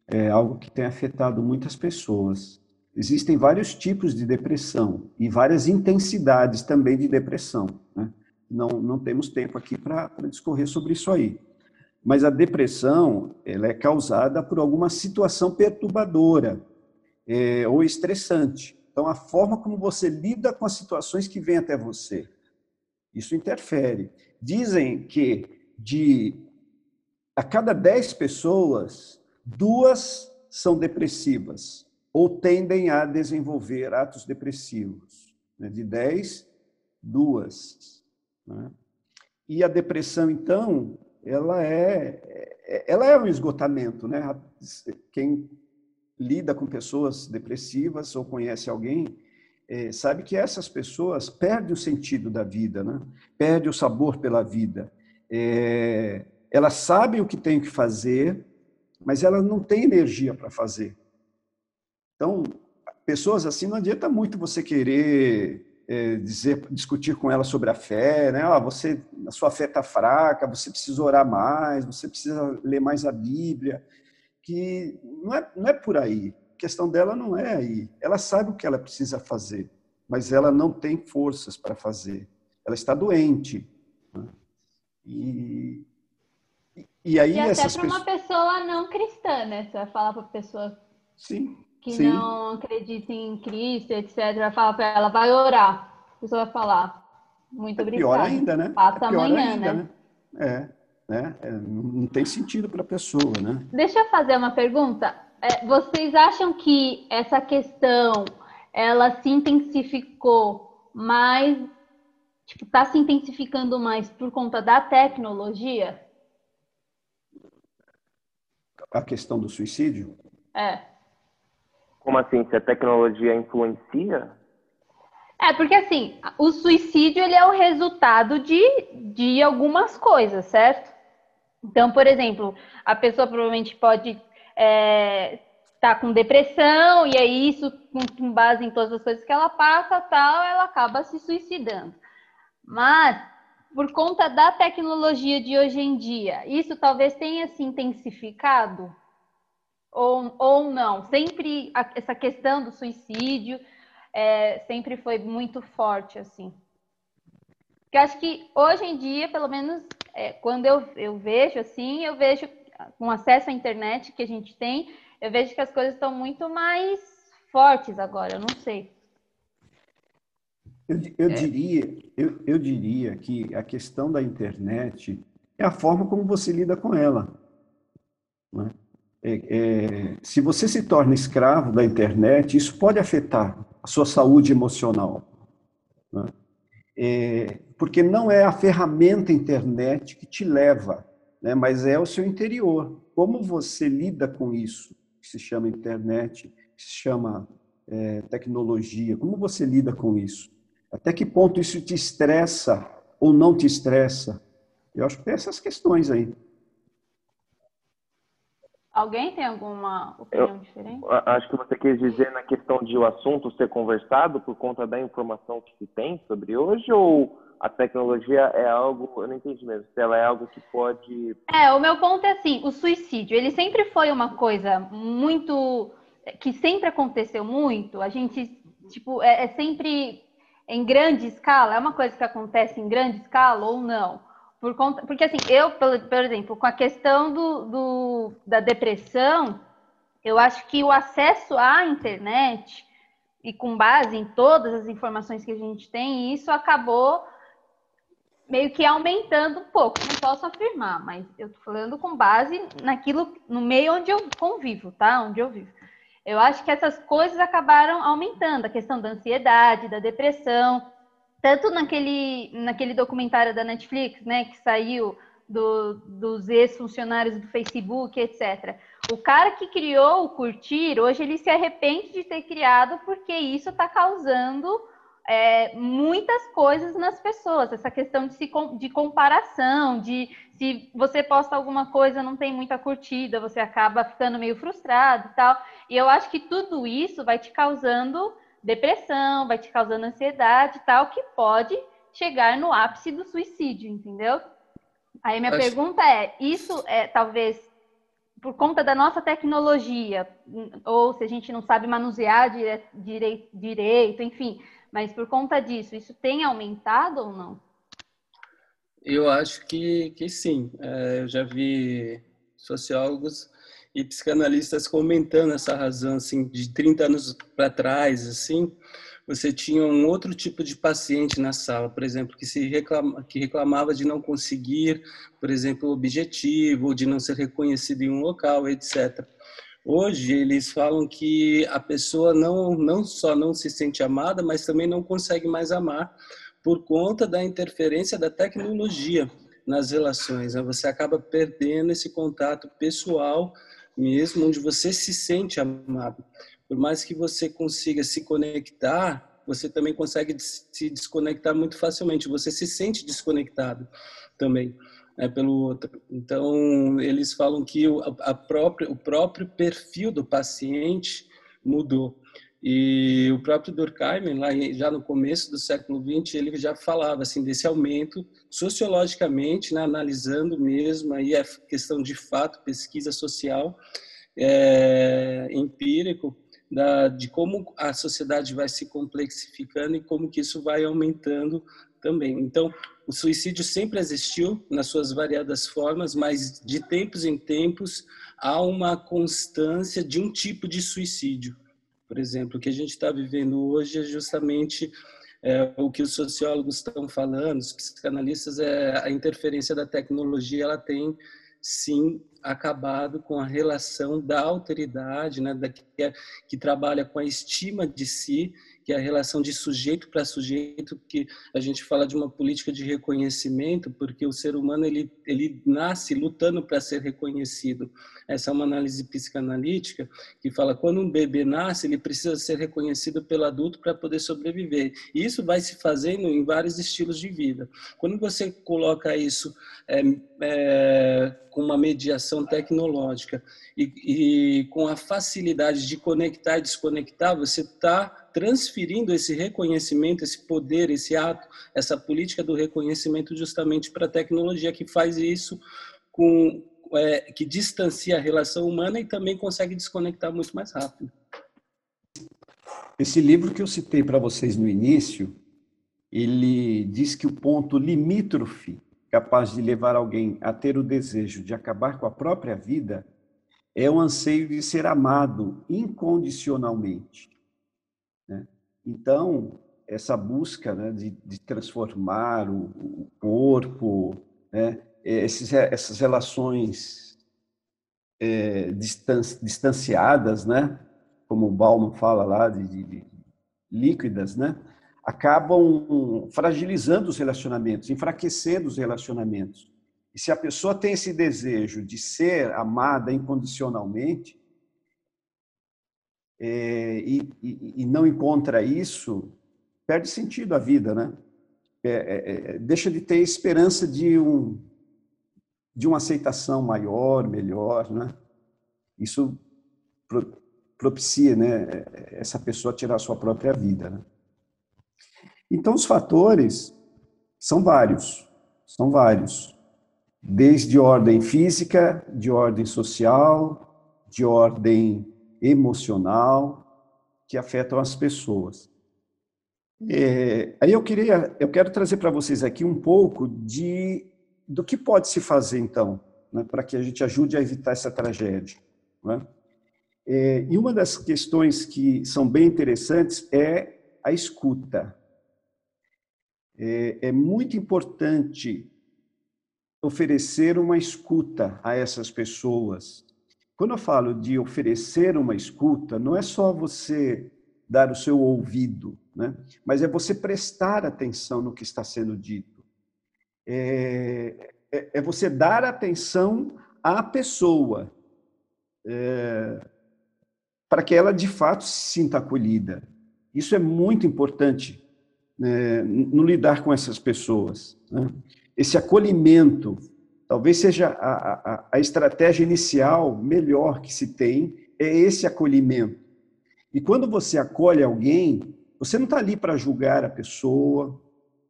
é, algo que tem afetado muitas pessoas. Existem vários tipos de depressão e várias intensidades também de depressão. Né? Não, não temos tempo aqui para discorrer sobre isso aí. Mas a depressão ela é causada por alguma situação perturbadora é, ou estressante. Então, a forma como você lida com as situações que vêm até você, isso interfere. Dizem que de a cada 10 pessoas, duas são depressivas ou tendem a desenvolver atos depressivos. Né? De 10, duas. Né? E a depressão, então, ela é, é, ela é um esgotamento. Né? Quem lida com pessoas depressivas ou conhece alguém, é, sabe que essas pessoas perdem o sentido da vida, né? perdem o sabor pela vida. É, elas sabem o que têm que fazer, mas elas não têm energia para fazer. Então, pessoas assim, não adianta muito você querer é, dizer, discutir com elas sobre a fé, né? Ah, você, a sua fé está fraca, você precisa orar mais, você precisa ler mais a Bíblia, que não é, não é por aí. A questão dela não é aí. Ela sabe o que ela precisa fazer, mas ela não tem forças para fazer. Ela está doente. Né? E, e aí e até para uma pessoa não cristã, né? Você vai falar para a pessoa sim, que sim. não acredita em Cristo, etc. Vai falar para ela, vai orar. A pessoa vai falar, muito é obrigada. Pior ainda, né? Passa é amanhã, ainda, né? né? É né? É, não tem sentido para a pessoa, né? Deixa eu fazer uma pergunta. É, vocês acham que essa questão ela se intensificou mais, tipo, está se intensificando mais por conta da tecnologia? A questão do suicídio? É. Como assim? Se a tecnologia influencia? É, porque assim, o suicídio ele é o resultado de, de algumas coisas, certo? Então, por exemplo, a pessoa provavelmente pode estar é, tá com depressão, e aí isso, com, base em todas as coisas que ela passa, tal, ela acaba se suicidando. Mas, por conta da tecnologia de hoje em dia, isso talvez tenha se intensificado? Ou, ou não? Sempre a, essa questão do suicídio é, sempre foi muito forte, assim. Porque acho que hoje em dia, pelo menos é, quando eu, eu vejo assim, eu vejo com acesso à internet que a gente tem, eu vejo que as coisas estão muito mais fortes agora, eu não sei. Eu, eu é. diria, eu, eu diria que a questão da internet é a forma como você lida com ela. Né? É, é, se você se torna escravo da internet, isso pode afetar a sua saúde emocional. Né? é, porque não é a ferramenta internet que te leva, né, mas é o seu interior. Como você lida com isso, que se chama internet, que se chama é, tecnologia, como você lida com isso? Até que ponto isso te estressa ou não te estressa? Eu acho que tem essas questões aí. Alguém tem alguma opinião eu, diferente? Acho que você quis dizer na questão de o assunto ser conversado por conta da informação que se tem sobre hoje ou a tecnologia é algo, eu não entendi mesmo, se ela é algo que pode. É, o meu ponto é assim, o suicídio, ele sempre foi uma coisa muito que sempre aconteceu muito. A gente, tipo, é, é sempre em grande escala, é uma coisa que acontece em grande escala ou não? Por conta, porque assim, eu, por, exemplo, com a questão do, do, da depressão, eu acho que o acesso à internet e com base em todas as informações que a gente tem, isso acabou meio que aumentando um pouco. Não posso afirmar, mas eu tô falando com base naquilo, no meio onde eu convivo, tá? Onde eu vivo. Eu acho que essas coisas acabaram aumentando, a questão da ansiedade, da depressão, tanto naquele, naquele documentário da Netflix, né, que saiu do, dos ex-funcionários do Facebook, etc. O cara que criou o Curtir, hoje ele se arrepende de ter criado porque isso está causando é, muitas coisas nas pessoas. Essa questão de, se, de comparação, de se você posta alguma coisa não tem muita curtida, você acaba ficando meio frustrado e tal. E eu acho que tudo isso vai te causando depressão, vai te causando ansiedade e tal, que pode chegar no ápice do suicídio, entendeu? Aí minha Acho... pergunta é: isso é talvez por conta da nossa tecnologia, ou se a gente não sabe manusear dire... direito, direito, enfim, mas por conta disso, isso tem aumentado ou não? Eu acho que, que sim. É, eu já vi sociólogos e psicanalistas comentando essa razão, assim, de 30 anos para trás, assim, você tinha um outro tipo de paciente na sala, por exemplo, que se reclama, que reclamava de não conseguir, por exemplo, o objetivo, ou de não ser reconhecido em um local, etc. Hoje eles falam que a pessoa não não só não se sente amada, mas também não consegue mais amar por conta da interferência da tecnologia nas relações. Né? Você acaba perdendo esse contato pessoal mesmo, onde você se sente amado. Por mais que você consiga se conectar, você também consegue se desconectar muito facilmente. Você se sente desconectado também é, pelo outro. Então, eles falam que o, a própria, o próprio perfil do paciente mudou. E o próprio Durkheim, lá já no começo do século XX, ele já falava assim desse aumento sociologicamente, né, analisando mesmo aí a questão de fato, pesquisa social, é, empírico, da, de como a sociedade vai se complexificando e como que isso vai aumentando também. Então, o suicídio sempre existiu nas suas variadas formas, mas de tempos em tempos há uma constância de um tipo de suicídio. Por exemplo, o que a gente está vivendo hoje é justamente é, o que os sociólogos estão falando, os psicanalistas, é a interferência da tecnologia, ela tem sim acabado com a relação da autoridade, né, da, que, é, que trabalha com a estima de si que é a relação de sujeito para sujeito, que a gente fala de uma política de reconhecimento, porque o ser humano ele, ele nasce lutando para ser reconhecido. Essa é uma análise psicanalítica que fala quando um bebê nasce, ele precisa ser reconhecido pelo adulto para poder sobreviver. E isso vai se fazendo em vários estilos de vida. Quando você coloca isso é, é, com uma mediação tecnológica e, e com a facilidade de conectar e desconectar, você está transferindo esse reconhecimento, esse poder, esse ato, essa política do reconhecimento justamente para a tecnologia que faz isso com é, que distancia a relação humana e também consegue desconectar muito mais rápido. Esse livro que eu citei para vocês no início, ele diz que o ponto limítrofe capaz de levar alguém a ter o desejo de acabar com a própria vida é o anseio de ser amado incondicionalmente. Né? Então, essa busca né, de, de, transformar o, o corpo, né, esses, essas relações é, distanciadas, né, como o Bauman fala lá, de, de, líquidas, né, acabam fragilizando os relacionamentos, enfraquecendo os relacionamentos. E se a pessoa tem esse desejo de ser amada incondicionalmente, é, e, e, e, não encontra isso, perde sentido a vida, né? É, é, é, deixa de ter esperança de um de uma aceitação maior, melhor, né? Isso pro, propicia, né? Essa pessoa tirar sua própria vida, né? Então os fatores são vários, são vários, desde ordem física, de ordem social, de ordem emocional que afetam as pessoas. É, aí eu queria, eu quero trazer para vocês aqui um pouco de do que pode se fazer então, né, para que a gente ajude a evitar essa tragédia. Né? É, e uma das questões que são bem interessantes é a escuta. É, é muito importante oferecer uma escuta a essas pessoas, quando eu falo de oferecer uma escuta, não é só você dar o seu ouvido, né? mas é você prestar atenção no que está sendo dito. É, é, é você dar atenção à pessoa, é, para que ela de fato se sinta acolhida. Isso é muito importante né, no lidar com essas pessoas. Né? Esse acolhimento Talvez seja a, a, a estratégia inicial melhor que se tem, é esse acolhimento. E quando você acolhe alguém, você não está ali para julgar a pessoa,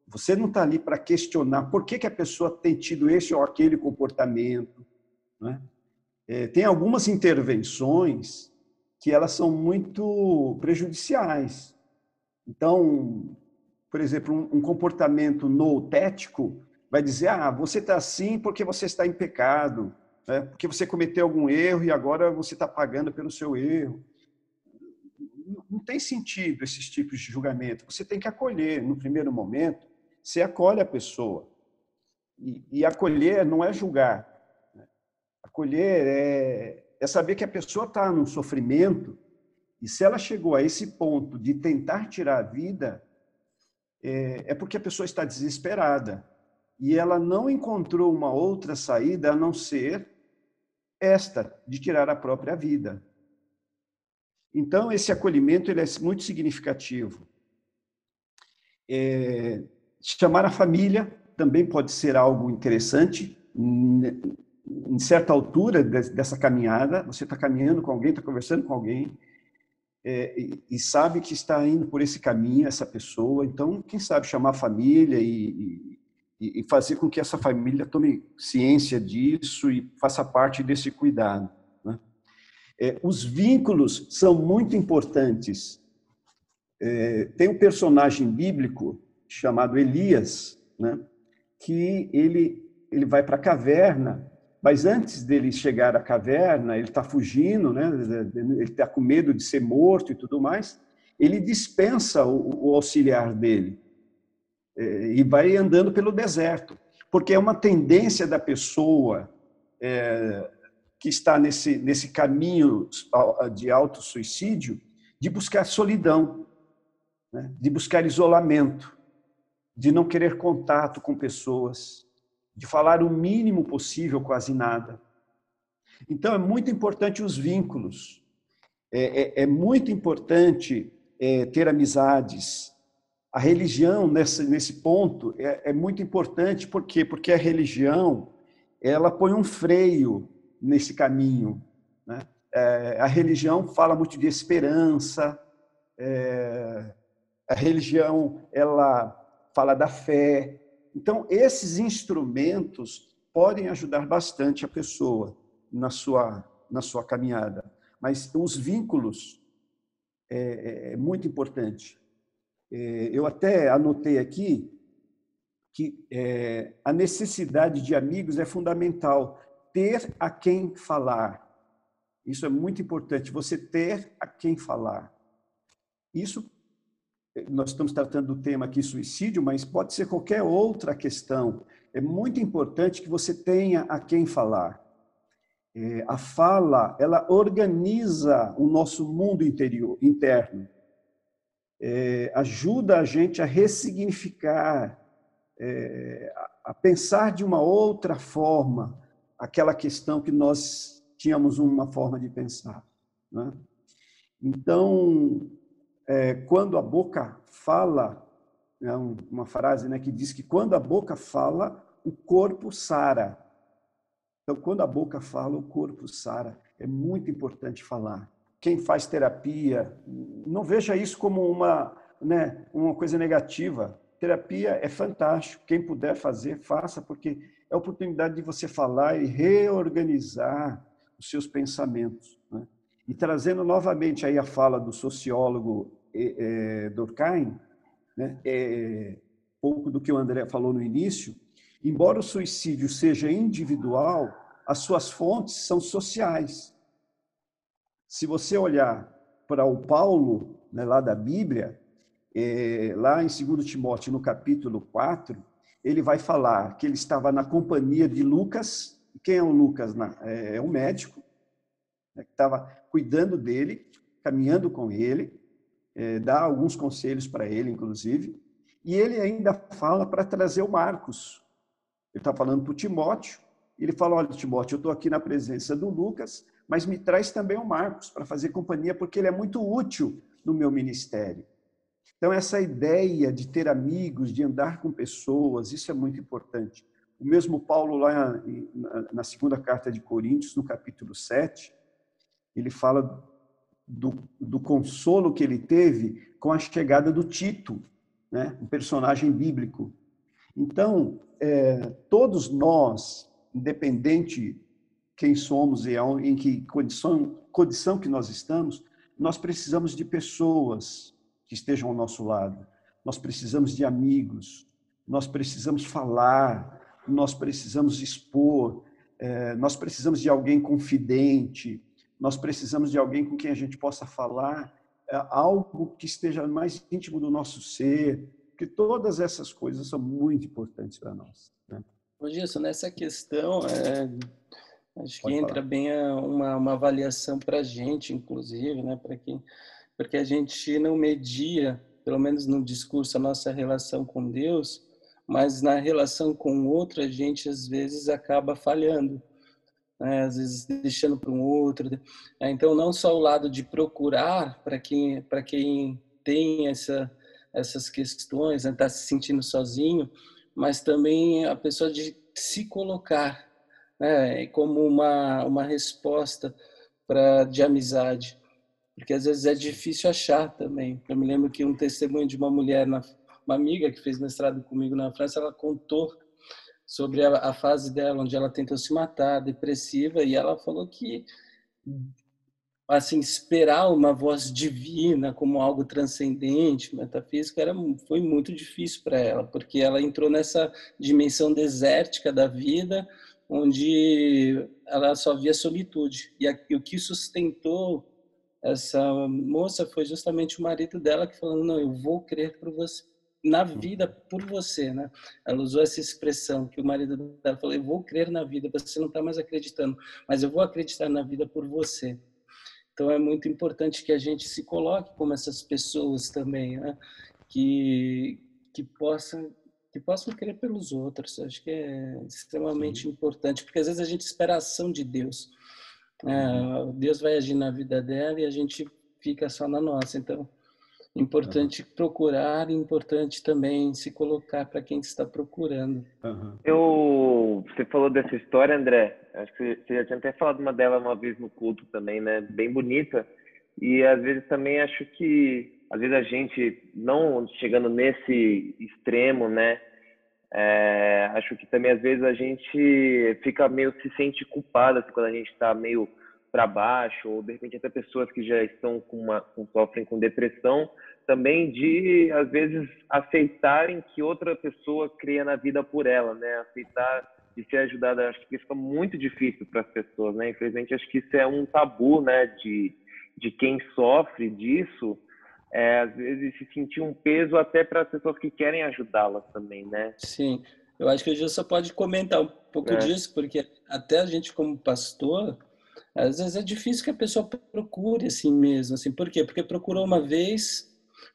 você não está ali para questionar por que, que a pessoa tem tido esse ou aquele comportamento. Né? É, tem algumas intervenções que elas são muito prejudiciais. Então, por exemplo, um, um comportamento nootético vai dizer: ah, você está assim porque você está em pecado, né? porque você cometeu algum erro e agora você está pagando pelo seu erro. Não tem sentido esses tipos de julgamento. Você tem que acolher. No primeiro momento, você acolhe a pessoa. E, e acolher não é julgar. Né? Acolher é, é saber que a pessoa está num sofrimento e se ela chegou a esse ponto de tentar tirar a vida, é, é porque a pessoa está desesperada e ela não encontrou uma outra saída a não ser esta, de tirar a própria vida. Então, esse acolhimento ele é muito significativo. É, chamar a família também pode ser algo interessante. Em certa altura dessa caminhada, você está caminhando com alguém, está conversando com alguém, é, e, sabe que está indo por esse caminho, essa pessoa. Então, quem sabe chamar a família e, e, fazer com que essa família tome ciência disso e faça parte desse cuidado. Né? É, os vínculos são muito importantes. É, tem um personagem bíblico chamado Elias, né? que ele, ele vai para a caverna, mas antes dele chegar à caverna, ele está fugindo, né? ele está com medo de ser morto e tudo mais, ele dispensa o, o auxiliar dele e vai andando pelo deserto, porque é uma tendência da pessoa é, que está nesse, nesse caminho de autossuicídio de buscar solidão, né? de buscar isolamento, de não querer contato com pessoas, de falar o mínimo possível, quase nada. Então, é muito importante os vínculos, é, é, é muito importante é, ter amizades, a religião, nesse, nesse ponto, é, é muito importante, por quê? Porque a religião, ela põe um freio nesse caminho. Né? É, a religião fala muito de esperança, é, a religião, ela fala da fé. Então, esses instrumentos podem ajudar bastante a pessoa na sua, na sua caminhada. Mas os vínculos é, é, é muito importante. É, eu até anotei aqui que é, a necessidade de amigos é fundamental. Ter a quem falar. Isso é muito importante, você ter a quem falar. Isso, nós estamos tratando do tema aqui, suicídio, mas pode ser qualquer outra questão. É muito importante que você tenha a quem falar. É, a fala, ela organiza o nosso mundo interior, interno é, ajuda a gente a ressignificar, é, a pensar de uma outra forma aquela questão que nós tínhamos uma forma de pensar. Né? Então, é, quando a boca fala, é uma frase né, que diz que quando a boca fala, o corpo sara. Então, quando a boca fala, o corpo sara. É muito importante falar quem faz terapia, não veja isso como uma, né, uma coisa negativa. Terapia é fantástico. Quem puder fazer, faça, porque é a oportunidade de você falar e reorganizar os seus pensamentos. Né? E trazendo novamente aí a fala do sociólogo é, Durkheim, né, é, pouco do que o André falou no início, embora o suicídio seja individual, as suas fontes são sociais. Se você olhar para o Paulo, né, lá da Bíblia, é, lá em 2 Timóteo, no capítulo 4, ele vai falar que ele estava na companhia de Lucas. Quem é o Lucas? É, é um médico né, que estava cuidando dele, caminhando com ele, é, dá alguns conselhos para ele, inclusive. E ele ainda fala para trazer o Marcos. Ele está falando para o Timóteo. Ele fala: Olha, Timóteo, eu estou aqui na presença do Lucas, mas me traz também o Marcos para fazer companhia, porque ele é muito útil no meu ministério. Então, essa ideia de ter amigos, de andar com pessoas, isso é muito importante. O mesmo Paulo, lá na segunda carta de Coríntios, no capítulo 7, ele fala do, do consolo que ele teve com a chegada do Tito, né? um personagem bíblico. Então, é, todos nós, independente quem somos e em que condição, condição que nós estamos, nós precisamos de pessoas que estejam ao nosso lado. Nós precisamos de amigos. Nós precisamos falar. nós precisamos expor, é, nós precisamos de alguém confidente, nós precisamos de alguém com quem a gente possa falar é, algo que esteja mais íntimo do nosso ser, que todas essas coisas são muito importantes para nós. Né? Gilson, nessa questão, é, acho Pode que entra bem uma, uma avaliação para a gente, inclusive, né, para quem, porque a gente não media, pelo menos no discurso, a nossa relação com Deus, mas na relação com o outro a gente às vezes acaba falhando, né? às vezes deixando para um outro. Né? Então não só o lado de procurar para quem para quem tem essa essas questões, está né? Tá se sentindo sozinho, mas também a pessoa de se colocar né, como uma, uma resposta para de amizade, porque às vezes é difícil achar também. Eu me lembro que um testemunho de uma mulher, na, uma amiga que fez mestrado comigo na França, ela contou sobre a, a fase dela, onde ela tentou se matar, depressiva, e ela falou que assim esperar uma voz divina como algo transcendente, metafísico, era foi muito difícil para ela, porque ela entrou nessa dimensão desértica da vida, onde ela só via solitude. E, a, e o que sustentou essa moça foi justamente o marido dela que falando não, eu vou crer por você na vida por você, né? Ela usou essa expressão que o marido dela falou: "Eu vou crer na vida, você não está mais acreditando, mas eu vou acreditar na vida por você". Então é muito importante que a gente se coloque como essas pessoas também, né? que que possam que possam crer pelos outros. Acho que é extremamente Sim. importante, porque às vezes a gente espera a ação de Deus. É, Deus vai agir na vida dela e a gente fica só na nossa. Então, importante uhum. procurar, importante também se colocar para quem está procurando. Uhum. Eu, você falou dessa história, André. Acho que você já tinha até falado uma dela uma vez no culto também, né? Bem bonita. E às vezes também acho que, às vezes a gente não chegando nesse extremo, né? É, acho que também às vezes a gente fica meio se sente culpada assim, quando a gente está meio para baixo, ou de repente até pessoas que já estão com uma, com, sofrem com depressão, também de às vezes aceitarem que outra pessoa cria na vida por ela, né? Aceitar de ser ajudada, acho que fica muito difícil para as pessoas, né? Infelizmente acho que isso é um tabu, né? De de quem sofre disso, é, às vezes se sentir um peso até para as pessoas que querem ajudá-las também, né? Sim, eu acho que a gente só pode comentar um pouco é. disso, porque até a gente como pastor às vezes é difícil que a pessoa procure assim mesmo, assim, por quê? Porque procurou uma vez,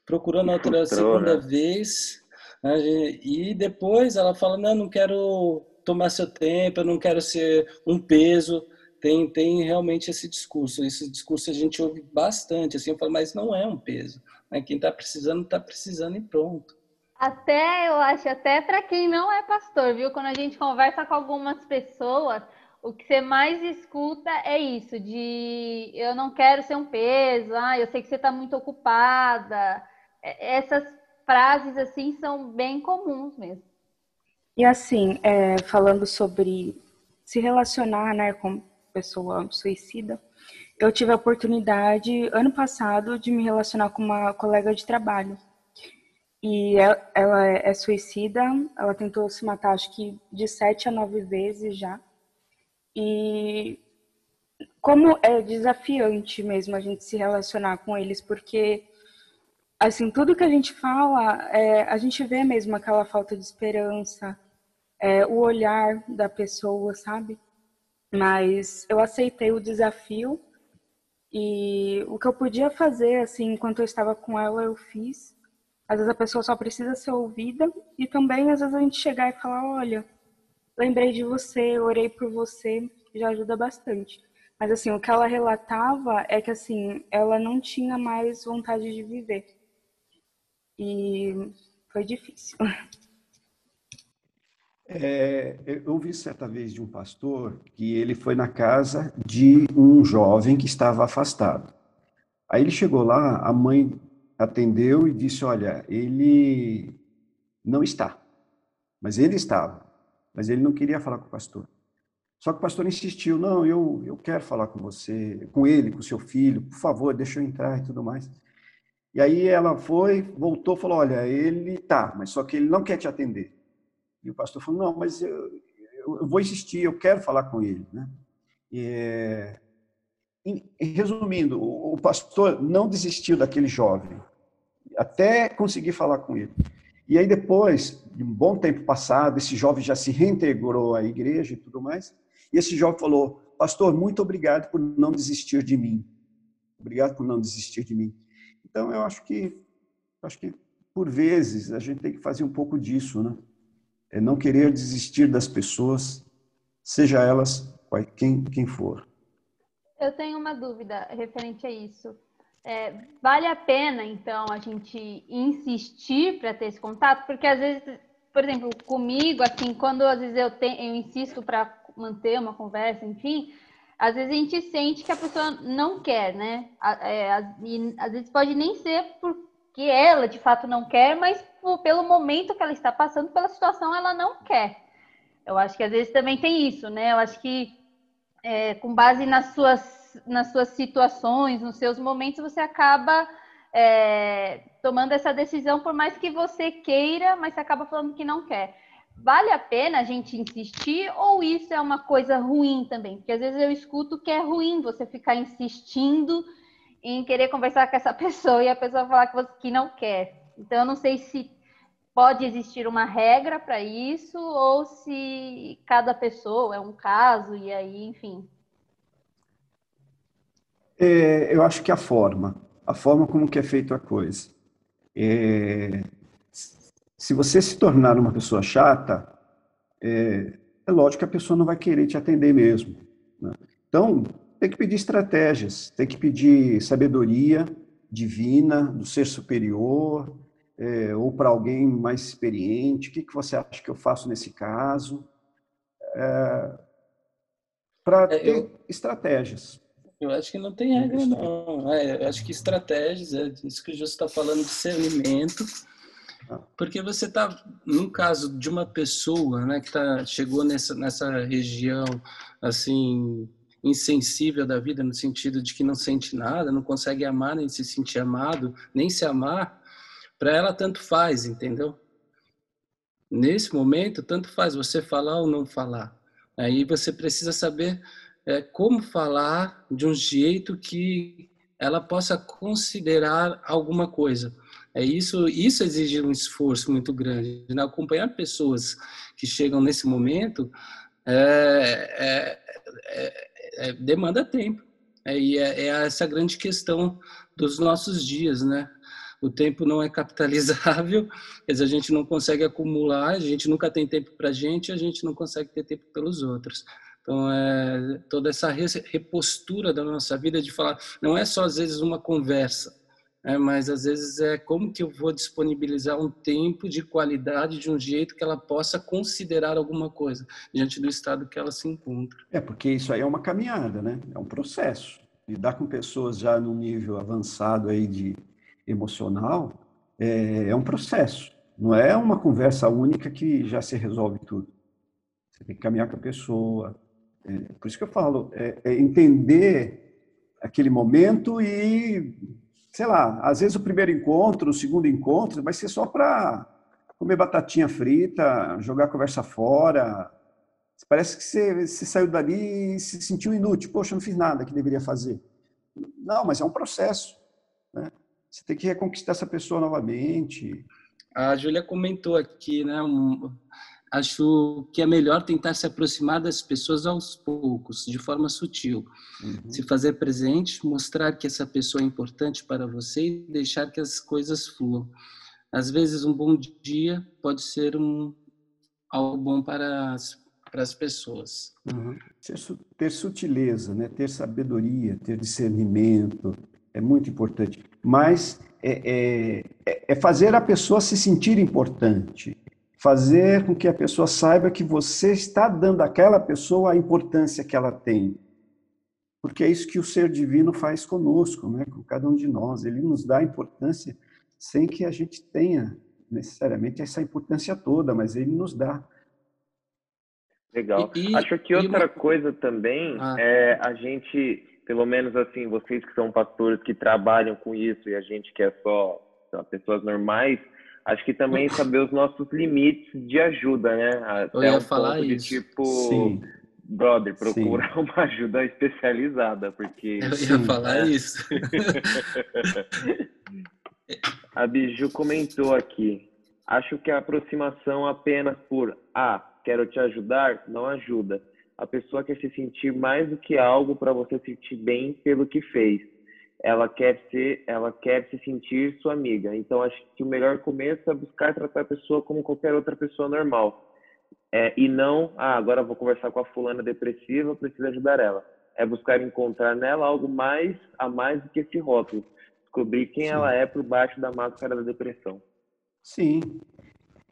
procurou na outra segunda né? vez, né, e depois ela fala, não, não quero tomar seu tempo, eu não quero ser um peso, tem, tem realmente esse discurso, esse discurso a gente ouve bastante, assim, eu falo, mas não é um peso, né? quem está precisando, está precisando e pronto. Até, eu acho, até para quem não é pastor, viu? Quando a gente conversa com algumas pessoas, o que você mais escuta é isso, de eu não quero ser um peso, ah, eu sei que você está muito ocupada. É, essas frases assim são bem comuns mesmo. E assim, é, falando sobre se relacionar né, com pessoa suicida, eu tive a oportunidade ano passado de me relacionar com uma colega de trabalho. E ela é suicida, ela tentou se matar acho que de sete a nove vezes já. E como é desafiante mesmo a gente se relacionar com eles, porque assim tudo que a gente fala, é, a gente vê mesmo aquela falta de esperança, é, o olhar da pessoa, sabe? Mas eu aceitei o desafio e o que eu podia fazer, assim, enquanto eu estava com ela, eu fiz. Às vezes a pessoa só precisa ser ouvida e também às vezes a gente chegar e falar, olha, lembrei de você, orei por você, já ajuda bastante. Mas assim, o que ela relatava é que assim, ela não tinha mais vontade de viver. E foi difícil. É, eu ouvi certa vez de um pastor que ele foi na casa de um jovem que estava afastado. Aí ele chegou lá, a mãe atendeu e disse: Olha, ele não está, mas ele estava mas ele não queria falar com o pastor. Só que o pastor insistiu, não, eu, eu quero falar com você, com ele, com seu filho, por favor, deixa eu entrar e tudo mais. E aí ela foi, voltou, falou, olha, ele tá, mas só que ele não quer te atender. E o pastor falou, não, mas eu, eu vou insistir, eu quero falar com ele. Né? E, resumindo, o pastor não desistiu daquele jovem, até conseguir falar com ele. E aí depois, de um bom tempo passado, esse jovem já se reintegrou à igreja e tudo mais, e esse jovem falou, pastor, muito obrigado por não desistir de mim. Obrigado por não desistir de mim. Então, eu acho que, acho que por vezes, a gente tem que fazer um pouco disso, né? É não querer desistir das pessoas, seja elas quem, quem for. Eu tenho uma dúvida referente a isso. É, vale a pena, então, a gente insistir para ter esse contato? Porque às vezes, por exemplo, comigo, assim, quando às vezes eu, tenho, eu insisto para manter uma conversa, enfim, às vezes a gente sente que a pessoa não quer, né? É, e às vezes pode nem ser porque ela de fato não quer, mas pelo momento que ela está passando, pela situação, ela não quer. Eu acho que às vezes também tem isso, né? Eu acho que é, com base nas suas, nas suas situações, nos seus momentos, você acaba é, tomando essa decisão, por mais que você queira, mas você acaba falando que não quer vale a pena a gente insistir ou isso é uma coisa ruim também? Porque às vezes eu escuto que é ruim você ficar insistindo em querer conversar com essa pessoa e a pessoa falar que, você, que não quer. Então eu não sei se pode existir uma regra para isso ou se cada pessoa é um caso e aí, enfim. É, eu acho que a forma, a forma como que é feita a coisa. É, se você se tornar uma pessoa chata, é, é lógico que a pessoa não vai querer te atender mesmo. Né? Então, tem que pedir estratégias, tem que pedir sabedoria divina do ser superior, é, ou para alguém mais experiente. O que, que você acha que eu faço nesse caso? É, para ter eu, estratégias. Eu acho que não tem regra, não. É, eu acho que estratégias, é isso que o Justo está falando, discernimento porque você está, num caso de uma pessoa né, que tá, chegou nessa, nessa região assim insensível da vida, no sentido de que não sente nada, não consegue amar, nem se sentir amado, nem se amar, para ela tanto faz, entendeu? Nesse momento, tanto faz você falar ou não falar. Aí você precisa saber é, como falar de um jeito que ela possa considerar alguma coisa. É isso, isso exige um esforço muito grande. Né? Acompanhar pessoas que chegam nesse momento é, é, é, é demanda tempo. É, e é, é, essa grande questão dos nossos dias, né? O tempo não é capitalizável, quer dizer, a gente não consegue acumular, a gente nunca tem tempo para a gente, a gente não consegue ter tempo pelos outros. Então, é, toda essa repostura da nossa vida de falar, não é só às vezes uma conversa, é, mas às vezes é como que eu vou disponibilizar um tempo de qualidade de um jeito que ela possa considerar alguma coisa diante do estado que ela se encontra. É, porque isso aí é uma caminhada, né? É um processo. Lidar com pessoas já no nível avançado aí de emocional é, é um processo. Não é uma conversa única que já se resolve tudo. Você tem que caminhar com a pessoa. É, por isso que eu falo, é, é entender aquele momento e sei lá, às vezes o primeiro encontro, o segundo encontro vai ser só para comer batatinha frita, jogar conversa fora. Parece que você, você, saiu dali e se sentiu inútil. Poxa, não fiz nada que deveria fazer. Não, mas é um processo. Né? Você tem que reconquistar essa pessoa novamente. A Júlia comentou aqui, né? Um acho que é melhor tentar se aproximar das pessoas aos poucos, de forma sutil. Uhum. Se fazer presente, mostrar que essa pessoa é importante para você e deixar que as coisas fluam. Às vezes, um bom dia pode ser um, algo bom para as, para as pessoas. Uhum. Ter sutileza, né? ter sabedoria, ter discernimento, é muito importante. Mas é, é, é fazer a pessoa se sentir importante fazer com que a pessoa saiba que você está dando àquela pessoa a importância que ela tem. Porque é isso que o ser divino faz conosco, né? com cada um de nós. Ele nos dá importância sem que a gente tenha necessariamente essa importância toda, mas ele nos dá. Legal. E, Acho que outra uma... coisa também ah. é a gente, pelo menos assim, vocês que são pastores que trabalham com isso e a gente que é só, pessoas normais, acho que também saber os nossos limites de ajuda, né? Até Eu ia um falar isso. De, tipo, Sim. brother, procura Sim. uma ajuda especializada, porque. Eu ia Sim, falar é. isso. a Biju comentou aqui. Acho que a aproximação apenas por ah, quero te ajudar não ajuda. A pessoa quer se sentir mais do que algo para você sentir bem pelo que fez ela quer ser, ela quer se sentir sua amiga. Então acho que o melhor começo é buscar tratar a pessoa como qualquer outra pessoa normal. É, e não, ah, agora vou conversar com a fulana depressiva, preciso ajudar ela. É buscar encontrar nela algo mais a mais do que esse rótulo. Descobrir quem Sim. ela é por baixo da máscara da depressão. Sim.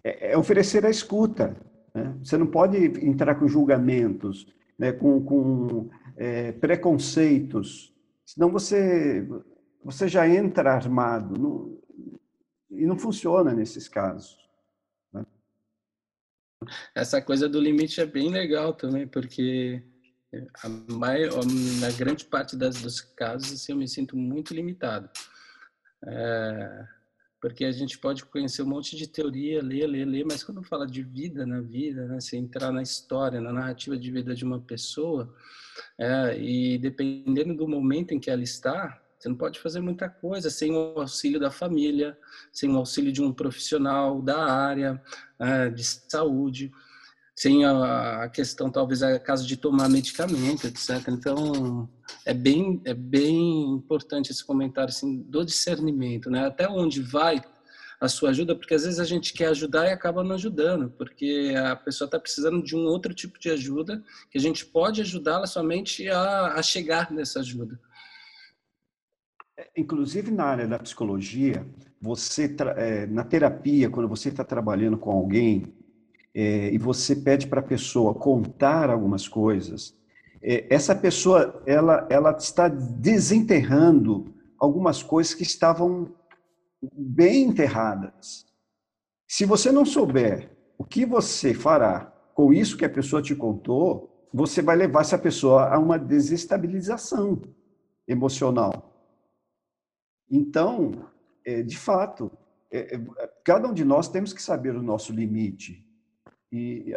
É, é oferecer a escuta. Né? Você não pode entrar com julgamentos, né? com, com é, preconceitos Senão você, você já entra armado. E não funciona nesses casos. Né? Essa coisa do limite é bem legal também, porque a maior, na grande parte das, dos casos assim, eu me sinto muito limitado. É, porque a gente pode conhecer um monte de teoria, ler, ler, ler, mas quando fala de vida na vida, né, se entrar na história, na narrativa de vida de uma pessoa, é, e dependendo do momento em que ela está, você não pode fazer muita coisa sem o auxílio da família, sem o auxílio de um profissional da área é, de saúde, sem a, questão, talvez, a caso de tomar medicamento, etc. Então, é bem, é bem importante esse comentário assim, do discernimento, né? Até onde vai a sua ajuda, porque às vezes a gente quer ajudar e acaba não ajudando, porque a pessoa está precisando de um outro tipo de ajuda, que a gente pode ajudá-la somente a, a chegar nessa ajuda. É, inclusive na área da psicologia, você é, na terapia, quando você está trabalhando com alguém é, e você pede para a pessoa contar algumas coisas, é, essa pessoa ela ela está desenterrando algumas coisas que estavam bem enterradas. Se você não souber o que você fará com isso que a pessoa te contou, você vai levar essa pessoa a uma desestabilização emocional. Então, é, de fato, é, é, cada um de nós temos que saber o nosso limite. E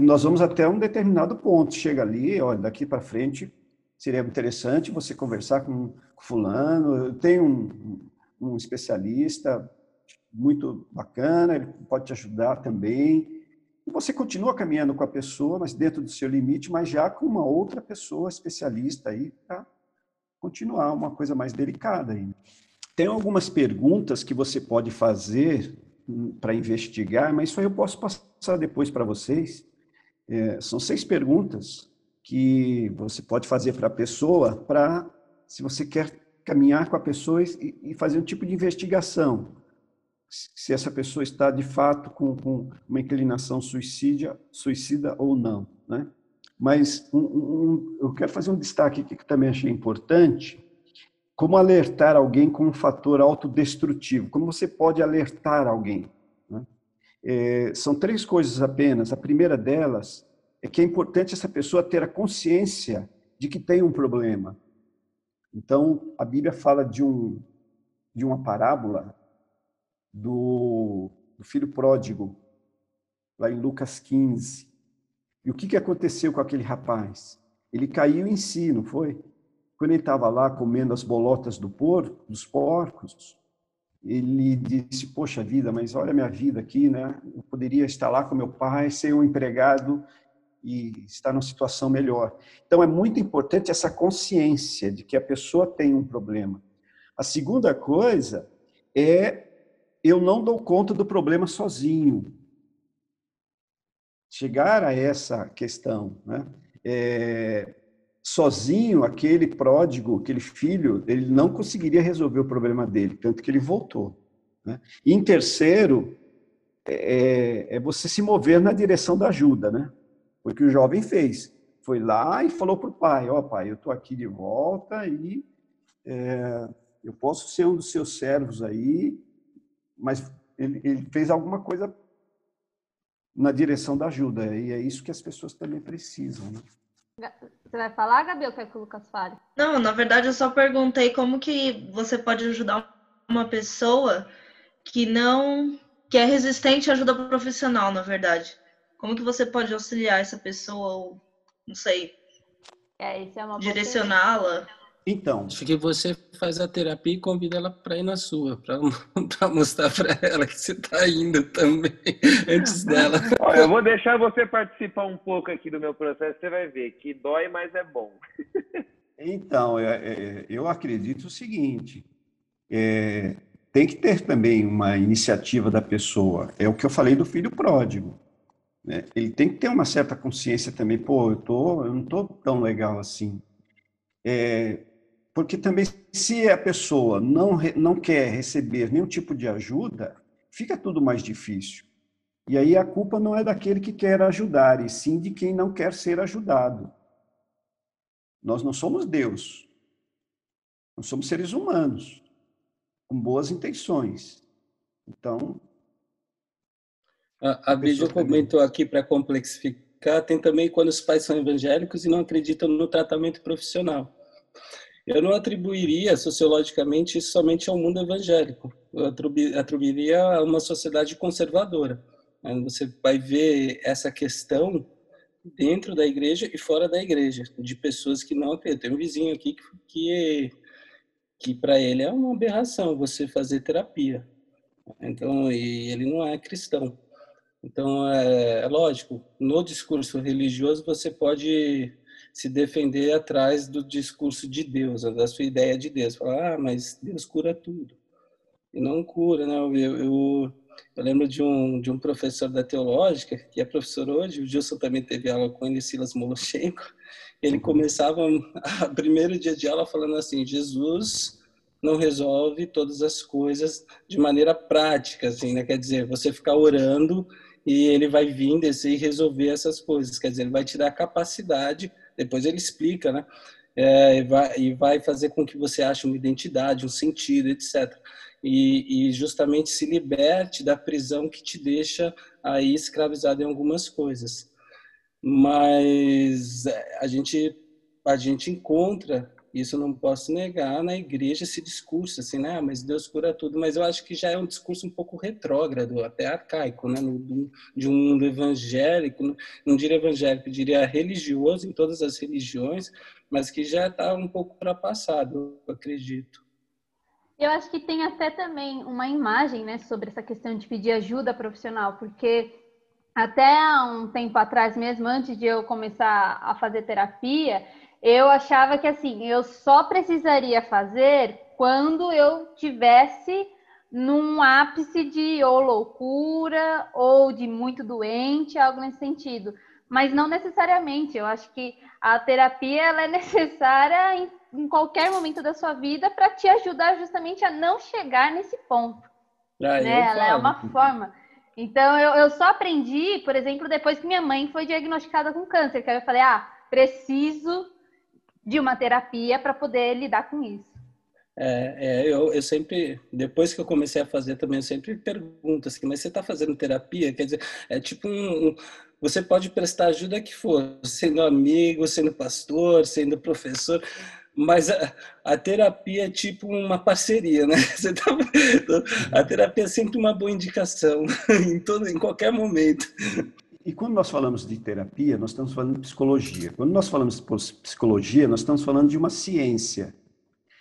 nós vamos até um determinado ponto. Chega ali, olha, daqui para frente seria interessante você conversar com fulano. Tenho um, um especialista muito bacana, ele pode te ajudar também. E você continua caminhando com a pessoa, mas dentro do seu limite, mas já com uma outra pessoa especialista aí para continuar uma coisa mais delicada aí. Tem algumas perguntas que você pode fazer para investigar, mas isso aí eu posso passar depois para vocês. É, são seis perguntas que você pode fazer para a pessoa para, se você quer caminhar com a pessoa e, e fazer um tipo de investigação. Se essa pessoa está, de fato, com, com uma inclinação suicídia, suicida ou não. Né? Mas um, um, eu quero fazer um destaque aqui que também achei importante, como alertar alguém com um fator autodestrutivo. Como você pode alertar alguém? Né? É, são três coisas apenas. A primeira delas é que é importante essa pessoa ter a consciência de que tem um problema. Então, a Bíblia fala de, um, de uma parábola do, do filho pródigo, lá em Lucas 15. E o que, que aconteceu com aquele rapaz? Ele caiu em si, não foi? Quando ele estava lá comendo as bolotas do porco, dos porcos, ele disse: Poxa vida, mas olha a minha vida aqui, né? Eu poderia estar lá com meu pai, ser um empregado e estar numa situação melhor. Então, é muito importante essa consciência de que a pessoa tem um problema. A segunda coisa é eu não dou conta do problema sozinho. Chegar a essa questão, né? É, sozinho, aquele pródigo, aquele filho, ele não conseguiria resolver o problema dele, tanto que ele voltou. Né? E em terceiro, é, é você se mover na direção da ajuda, né? Foi o que o jovem fez. Foi lá e falou para o pai: Ó, oh, pai, eu estou aqui de volta e é, eu posso ser um dos seus servos aí, mas ele, ele fez alguma coisa na direção da ajuda. E é isso que as pessoas também precisam. Né? Você vai falar, Gabi, ou quer que o Lucas fale? Não, na verdade eu só perguntei como que você pode ajudar uma pessoa que não que é resistente à ajuda profissional, na verdade. Como que você pode auxiliar essa pessoa ou, não sei, é, é direcioná-la? Então. Acho que você faz a terapia e convida ela para ir na sua, para mostrar para ela que você está indo também, antes dela. Olha, eu vou deixar você participar um pouco aqui do meu processo, você vai ver que dói, mas é bom. Então, é, é, eu acredito o seguinte: é, tem que ter também uma iniciativa da pessoa. É o que eu falei do filho pródigo. Né? Ele tem que ter uma certa consciência também. Pô, eu, tô, eu não estou tão legal assim. É, porque também, se a pessoa não, não quer receber nenhum tipo de ajuda, fica tudo mais difícil. E aí a culpa não é daquele que quer ajudar, e sim de quem não quer ser ajudado. Nós não somos Deus. Nós somos seres humanos, com boas intenções. Então. A, a Bíblia comentou aqui para complexificar: tem também quando os pais são evangélicos e não acreditam no tratamento profissional. Eu não atribuiria sociologicamente isso somente ao mundo evangélico. Eu atribuiria a uma sociedade conservadora. Você vai ver essa questão dentro da igreja e fora da igreja, de pessoas que não acreditam. Tem um vizinho aqui que, que, que para ele é uma aberração você fazer terapia. Então, e ele não é cristão. Então, é, é lógico, no discurso religioso você pode se defender atrás do discurso de Deus, da sua ideia de Deus. Falar, ah, mas Deus cura tudo. E não cura, né? Eu, eu, eu, lembro de um, de um professor da teológica, que é professor hoje, o Gilson também teve aula com ele, Silas Moloshenko. Ele começava o primeiro dia de aula falando assim: Jesus não resolve todas as coisas de maneira prática, assim, né? Quer dizer, você ficar orando e ele vai vir descer e resolver essas coisas. Quer dizer, ele vai te dar a capacidade depois ele explica, né? É, e, vai, e vai fazer com que você ache uma identidade, um sentido, etc. E, e, justamente se liberte da prisão que te deixa aí escravizado em algumas coisas. Mas é, a gente a gente encontra isso não posso negar na igreja esse discurso assim, né? Ah, mas Deus cura tudo. Mas eu acho que já é um discurso um pouco retrógrado, até arcaico, né? De um mundo evangélico, não diria evangélico, diria religioso em todas as religiões, mas que já está um pouco para passado, eu acredito. Eu acho que tem até também uma imagem, né, sobre essa questão de pedir ajuda profissional, porque até um tempo atrás mesmo, antes de eu começar a fazer terapia, eu achava que assim, eu só precisaria fazer quando eu tivesse num ápice de ou loucura ou de muito doente, algo nesse sentido. Mas não necessariamente. Eu acho que a terapia ela é necessária em, em qualquer momento da sua vida para te ajudar justamente a não chegar nesse ponto. Ah, né? Ela é uma forma. Então, eu, eu só aprendi, por exemplo, depois que minha mãe foi diagnosticada com câncer, que eu falei, ah, preciso de uma terapia para poder lidar com isso. É, é eu, eu, sempre, depois que eu comecei a fazer também, eu sempre pergunto assim, mas você está fazendo terapia? Quer dizer, é tipo um, um, você pode prestar ajuda que for, sendo amigo, sendo pastor, sendo professor, mas a, a terapia é tipo uma parceria, né? Tá, a terapia é sempre uma boa indicação, em, todo, em qualquer momento. E quando nós falamos de terapia, nós estamos falando de psicologia. Quando nós falamos de psicologia, nós estamos falando de uma ciência.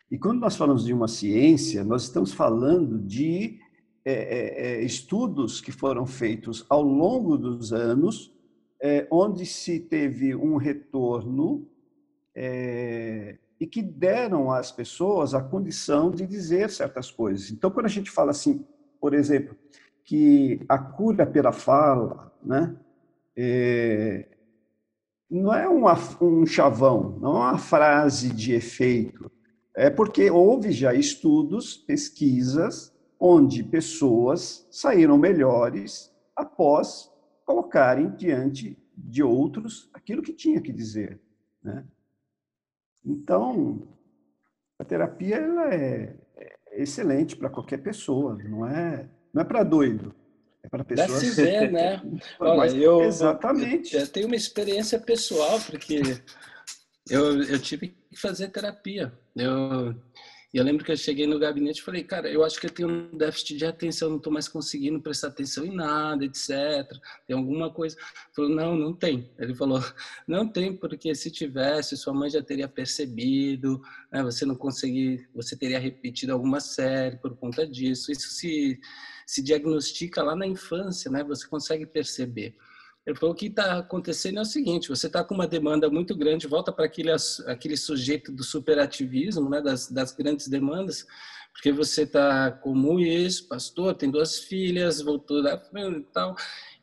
E quando nós falamos de uma ciência, nós estamos falando de é, é, é estudos que foram feitos ao longo dos anos, é, onde se teve um retorno é, e que deram às pessoas a condição de dizer certas coisas. Então, quando a gente fala assim, por exemplo, que a cura pela fala, né? É, não é uma, um chavão, não é uma frase de efeito. É porque houve já estudos, pesquisas, onde pessoas saíram melhores após colocarem diante de outros aquilo que tinha que dizer. Né? Então, a terapia ela é, é excelente para qualquer pessoa, não é, não é para doido. É para pessoas. Da CISE, né? Olha, eu, exatamente. Eu, tenho uma experiência pessoal, porque eu, eu tive que fazer terapia. Eu, eu lembro que eu cheguei no gabinete e falei, cara, eu acho que eu tenho um déficit de atenção, não estou mais conseguindo prestar atenção em nada, etc. Tem alguma coisa? Ele falou, não, não tem. Ele falou, não tem, porque se tivesse, sua mãe já teria percebido, né? você não conseguir, você teria repetido alguma série por conta disso. Isso se, se diagnostica lá na infância, né? Você consegue perceber. Ele falou: que está acontecendo é o seguinte: você está com uma demanda muito grande, volta para aquele, aquele sujeito do superativismo, né, das, das grandes demandas, porque você está como isso, pastor, tem duas filhas, voltou da e tal,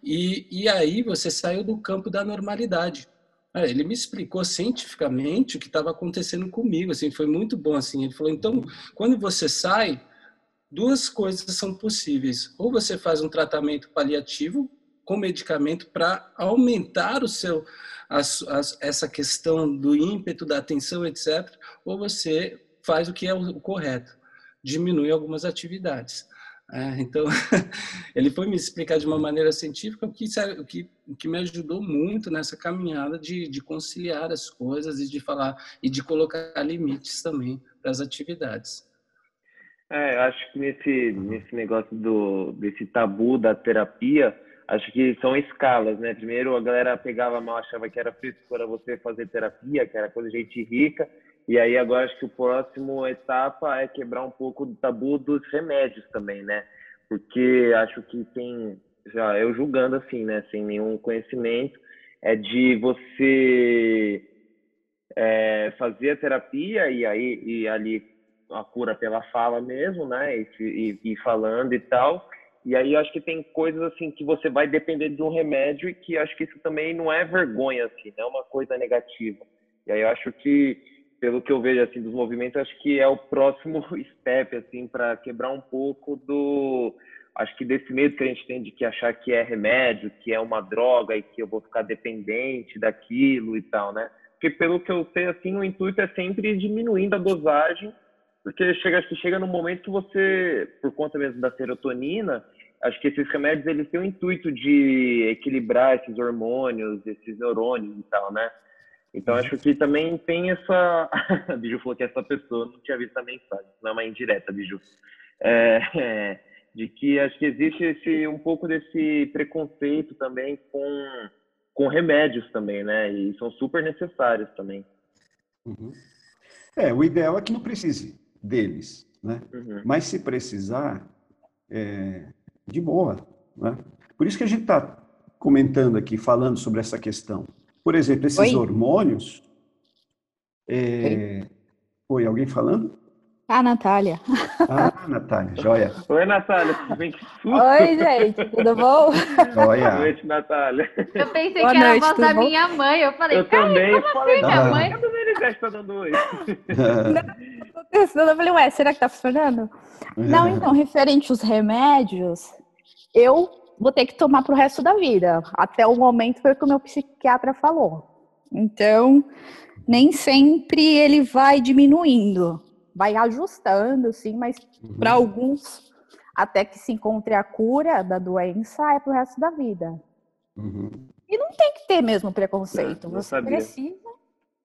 e, e aí você saiu do campo da normalidade. Ele me explicou cientificamente o que estava acontecendo comigo, assim, foi muito bom, assim. Ele falou: então, quando você sai, duas coisas são possíveis. Ou você faz um tratamento paliativo, com medicamento para aumentar o seu as, as, essa questão do ímpeto, da atenção, etc. Ou você faz o que é o correto, diminui algumas atividades. É, então, ele foi me explicar de uma maneira científica o que, o que, o que me ajudou muito nessa caminhada de, de conciliar as coisas e de falar e de colocar limites também para as atividades. É, acho que nesse, nesse negócio do, desse tabu da terapia, acho que são escalas, né? Primeiro a galera pegava mal, achava que era frescura você fazer terapia, que era coisa de gente rica, e aí agora acho que o próximo etapa é quebrar um pouco do tabu dos remédios também, né? Porque acho que tem, já eu julgando assim, né, sem nenhum conhecimento, é de você é, fazer a terapia e aí e ali a cura pela fala mesmo, né? E, e, e falando e tal e aí acho que tem coisas assim que você vai depender de um remédio e que acho que isso também não é vergonha assim, não é uma coisa negativa. E aí acho que pelo que eu vejo assim dos movimentos, acho que é o próximo step assim para quebrar um pouco do acho que desse medo que a gente tem de que achar que é remédio, que é uma droga e que eu vou ficar dependente daquilo e tal, né? Porque pelo que eu sei assim, o intuito é sempre diminuindo a dosagem porque chega, acho que chega num momento que você, por conta mesmo da serotonina, acho que esses remédios eles têm o intuito de equilibrar esses hormônios, esses neurônios e tal, né? Então acho que também tem essa. a Biju falou que essa pessoa não tinha visto a mensagem, não é uma indireta, Biju. É, é, de que acho que existe esse, um pouco desse preconceito também com, com remédios também, né? E são super necessários também. Uhum. É, o ideal é que não precise deles. Né? Uhum. Mas se precisar, é, de boa. Né? Por isso que a gente está comentando aqui, falando sobre essa questão. Por exemplo, esses Oi? hormônios. É... Oi, alguém falando? Ah, Natália. Ah, Natália, joia. Oi, Natália, tudo bem? Oi, gente, tudo bom? Joia. Boa noite, Natália. Eu pensei Boa que era a voz da bom? minha mãe. Eu falei, eu também como falei, assim, minha mãe? Cadê o Meirelles tá dando oi? Eu falei, ué, será que tá funcionando? Não, então, referente aos remédios, eu vou ter que tomar pro resto da vida. Até o momento foi o que o meu psiquiatra falou. Então, nem sempre ele vai diminuindo vai ajustando, sim, mas uhum. para alguns, até que se encontre a cura da doença, é para o resto da vida. Uhum. E não tem que ter mesmo preconceito. Não, não Você sabia. precisa.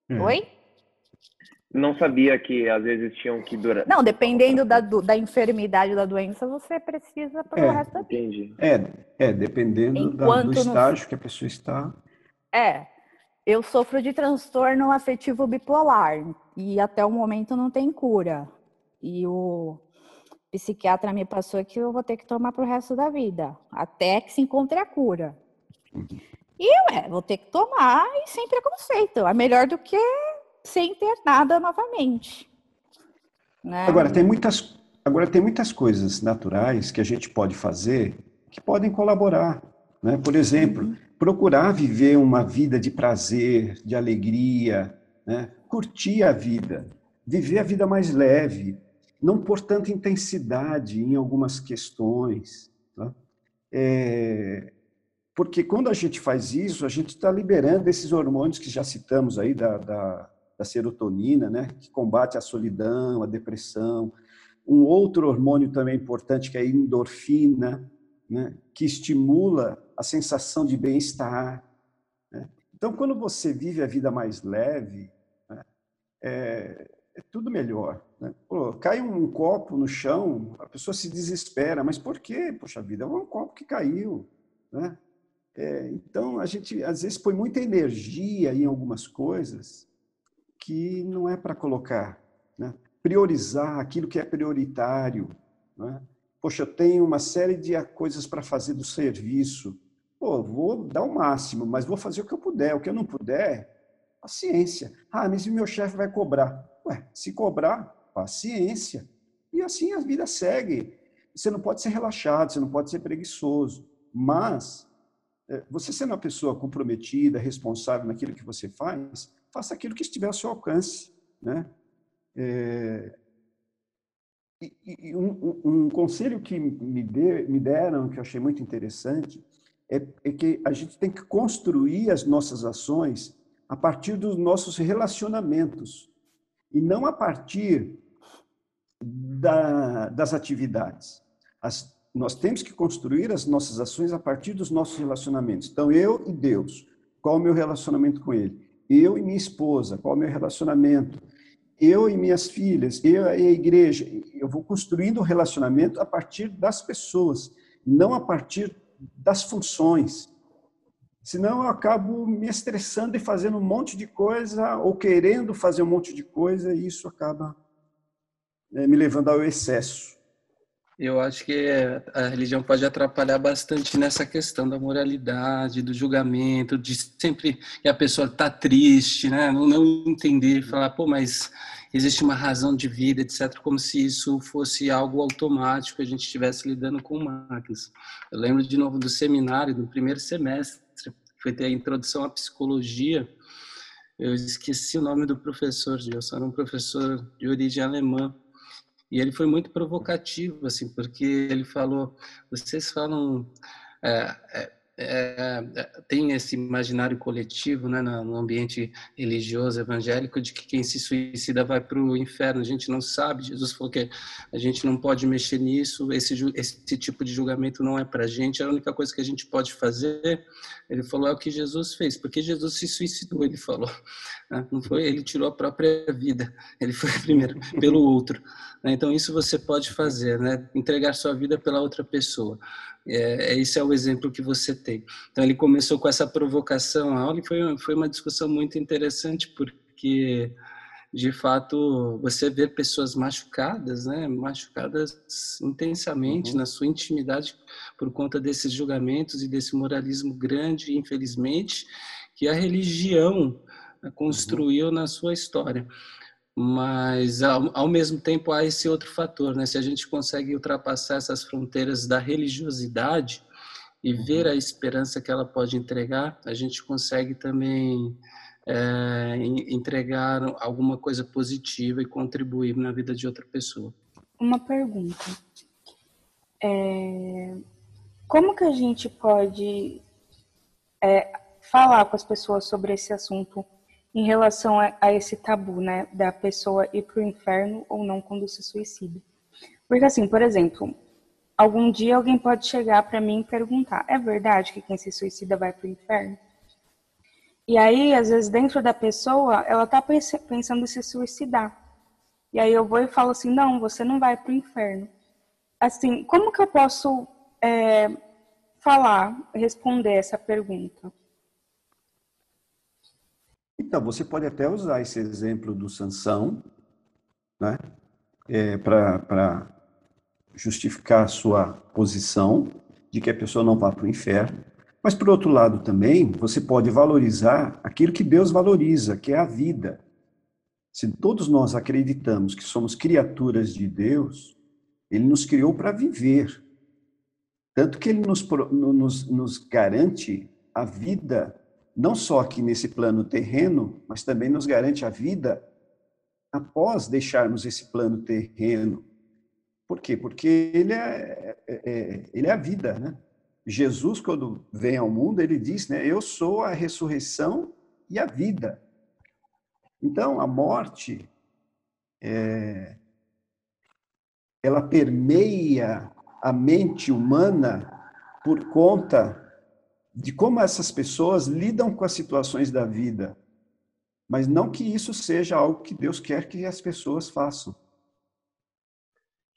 Uhum. Oi? Não sabia que às vezes tinham que durar. Não, dependendo da, do, da enfermidade da doença, você precisa para o é, resto da vida. Entendi. É, é dependendo da, do estágio no... que a pessoa está. É, eu sofro de transtorno afetivo bipolar e até o momento não tem cura. E o psiquiatra me passou que eu vou ter que tomar para o resto da vida, até que se encontre a cura. E ué, vou ter que tomar e sem preconceito. É melhor do que sem ter nada novamente. Né? Agora, tem muitas, agora, tem muitas coisas naturais que a gente pode fazer que podem colaborar. Né? Por exemplo, uhum procurar viver uma vida de prazer, de alegria, né? curtir a vida, viver a vida mais leve, não pôr tanta intensidade em algumas questões. Tá? É, porque quando a gente faz isso, a gente está liberando esses hormônios que já citamos aí, da, da, da serotonina, né? que combate a solidão, a depressão. Um outro hormônio também importante, que é a endorfina, né? que estimula a sensação de bem-estar. Né? Então, quando você vive a vida mais leve, né? é, é, tudo melhor. Né? Pô, cai um copo no chão, a pessoa se desespera, mas por quê? Poxa vida, é um copo que caiu. Né? É, então, a gente às vezes põe muita energia em algumas coisas que não é para colocar. Né? Priorizar aquilo que é prioritário. Né? Poxa, eu tenho uma série de coisas para fazer do serviço. Pô, vou dar o máximo, mas vou fazer o que eu puder. O que eu não puder, paciência. Ah, mas o meu chefe vai cobrar. Ué, se cobrar, paciência. E assim a vida segue. Você não pode ser relaxado, você não pode ser preguiçoso. Mas é, você sendo uma pessoa comprometida, responsável naquilo que você faz, faça aquilo que estiver ao seu alcance, né? É, e, e um, um, conselho que me, de, me, deram, que eu achei muito interessante, é, é, que a gente tem que construir as nossas ações a partir dos nossos relacionamentos e não a partir da, das atividades. As, nós temos que construir as nossas ações a partir dos nossos relacionamentos. Então, eu e Deus, qual o meu relacionamento com Ele? Eu e minha esposa, qual é o meu relacionamento? Eu e minhas filhas, eu e a igreja. Eu vou construindo o um relacionamento a partir das pessoas, não a partir das funções. Senão eu acabo me estressando e fazendo um monte de coisa, ou querendo fazer um monte de coisa, e isso acaba né, me levando ao excesso. Eu acho que a religião pode atrapalhar bastante nessa questão da moralidade, do julgamento, de sempre que a pessoa está triste, né? Não, não entender, falar, pô, mas existe uma razão de vida, etc., como se isso fosse algo automático, a gente estivesse lidando com máquinas. Eu lembro de novo do seminário, do primeiro semestre, foi ter a introdução à psicologia. Eu esqueci o nome do professor, Gilson, era um professor de origem alemã e ele foi muito provocativo, assim, porque ele falou: vocês falam. É, é, é, é, tem esse imaginário coletivo né, no ambiente religioso evangélico de que quem se suicida vai para o inferno. A gente não sabe. Jesus falou que a gente não pode mexer nisso. Esse, esse tipo de julgamento não é para a gente. A única coisa que a gente pode fazer, ele falou, é o que Jesus fez, porque Jesus se suicidou. Ele falou, né? não foi? Ele tirou a própria vida. Ele foi primeiro pelo outro. Né? Então isso você pode fazer, né? Entregar sua vida pela outra pessoa. É, é, esse é o exemplo que você tem. Então ele começou com essa provocação a aula foi, foi uma discussão muito interessante porque de fato você vê pessoas machucadas, né, machucadas intensamente uhum. na sua intimidade por conta desses julgamentos e desse moralismo grande, infelizmente, que a religião construiu uhum. na sua história mas ao, ao, mesmo tempo há esse outro fator, né? Se a gente consegue ultrapassar essas fronteiras da religiosidade e uhum. ver a esperança que ela pode entregar, a gente consegue também é, entregar alguma coisa positiva e contribuir na vida de outra pessoa. Uma pergunta: é, como que a gente pode é, falar com as pessoas sobre esse assunto? Em relação a, a esse tabu, né, da pessoa ir para o inferno ou não quando se suicida. Porque assim, por exemplo, algum dia alguém pode chegar para mim e perguntar: é verdade que quem se suicida vai para o inferno? E aí, às vezes, dentro da pessoa, ela tá pensando em se suicidar. E aí eu vou e falo assim: não, você não vai para o inferno. Assim, como que eu posso é, falar, responder essa pergunta? Então, você pode até usar esse exemplo do Sansão, né, é, para justificar a sua posição de que a pessoa não vá para o inferno. Mas, por outro lado, também, você pode valorizar aquilo que Deus valoriza, que é a vida. Se todos nós acreditamos que somos criaturas de Deus, Ele nos criou para viver. Tanto que Ele nos, nos, nos garante a vida não só aqui nesse plano terreno, mas também nos garante a vida após deixarmos esse plano terreno. Por quê? Porque ele é, é, é, ele é a vida, né? Jesus, quando vem ao mundo, ele diz, né? Eu sou a ressurreição e a vida. Então, a morte, é, ela permeia a mente humana por conta de como essas pessoas lidam com as situações da vida. Mas não que isso seja algo que Deus quer que as pessoas façam.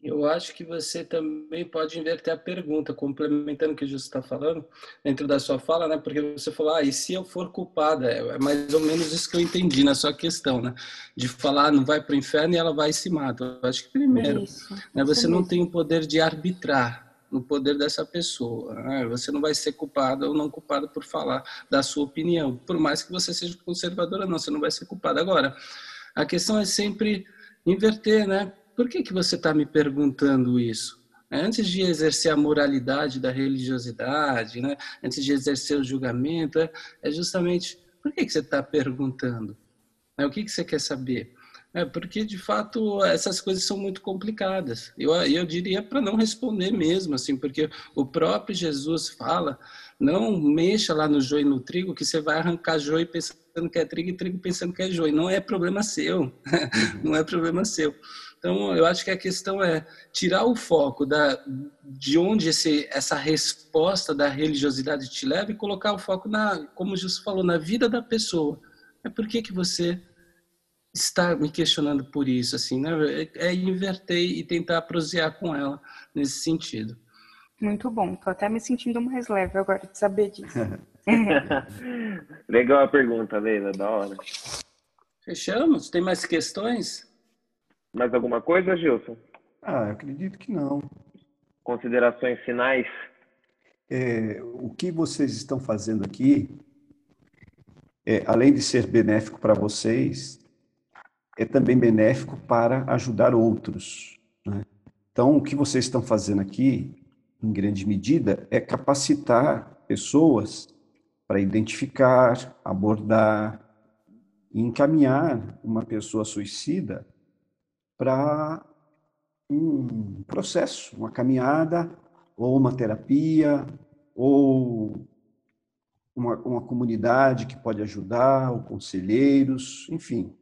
Eu acho que você também pode inverter a pergunta, complementando o que o Justo está falando, dentro da sua fala, né? Porque você falou, ah, e se eu for culpada? É, é mais ou menos isso que eu entendi na sua questão, né? De falar, não vai para o inferno e ela vai e se mata. Eu acho que primeiro, isso, né, você não tem o poder de arbitrar no poder dessa pessoa. Né? Você não vai ser culpada ou não culpada por falar da sua opinião, por mais que você seja conservadora, não, você não vai ser culpada. Agora, a questão é sempre inverter, né? Por que, que você está me perguntando isso? Antes de exercer a moralidade da religiosidade, né? antes de exercer o julgamento, é, é justamente por que, que você está perguntando? É, o que, que você quer saber? É porque, de fato, essas coisas são muito complicadas. Eu, eu diria para não responder mesmo, assim, porque o próprio Jesus fala, não mexa lá no joio e no trigo, que você vai arrancar joio pensando que é trigo e trigo pensando que é joio. Não é problema seu. Não é problema seu. Então, eu acho que a questão é tirar o foco da, de onde esse, essa resposta da religiosidade te leva e colocar o foco na, como o Jesus falou, na vida da pessoa. É por que, que você está me questionando por isso, assim, né? É, é inverter e tentar prosear com ela nesse sentido. Muito bom, tô até me sentindo mais leve agora de saber disso. Legal a pergunta, Leila, da hora. Fechamos? Tem mais questões? Mais alguma coisa, Gilson? Ah, eu acredito que não. Considerações finais? É, o que vocês estão fazendo aqui, é, além de ser benéfico para vocês, é também benéfico para ajudar outros. Né? Então, o que vocês estão fazendo aqui, em grande medida, é capacitar pessoas para identificar, abordar e encaminhar uma pessoa suicida para um processo, uma caminhada, ou uma terapia, ou uma, uma comunidade que pode ajudar, ou conselheiros, enfim.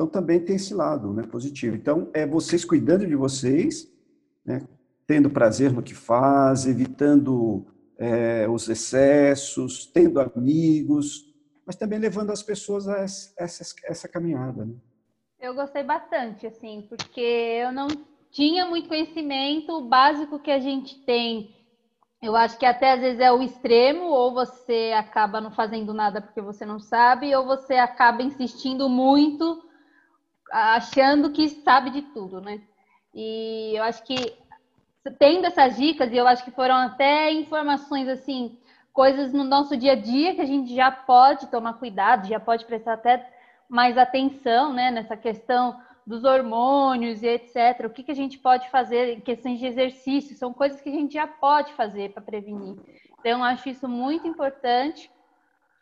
Então, também tem esse lado né, positivo. Então, é vocês cuidando de vocês, né, tendo prazer no que faz, evitando é, os excessos, tendo amigos, mas também levando as pessoas a essa, essa caminhada. Né? Eu gostei bastante, assim, porque eu não tinha muito conhecimento o básico que a gente tem. Eu acho que até às vezes é o extremo, ou você acaba não fazendo nada porque você não sabe, ou você acaba insistindo muito, achando que sabe de tudo, né? E eu acho que tendo essas dicas, e eu acho que foram até informações assim, coisas no nosso dia a dia que a gente já pode tomar cuidado, já pode prestar até mais atenção né, nessa questão dos hormônios e etc. O que, que a gente pode fazer em questões de exercício? São coisas que a gente já pode fazer para prevenir. Então, acho isso muito importante.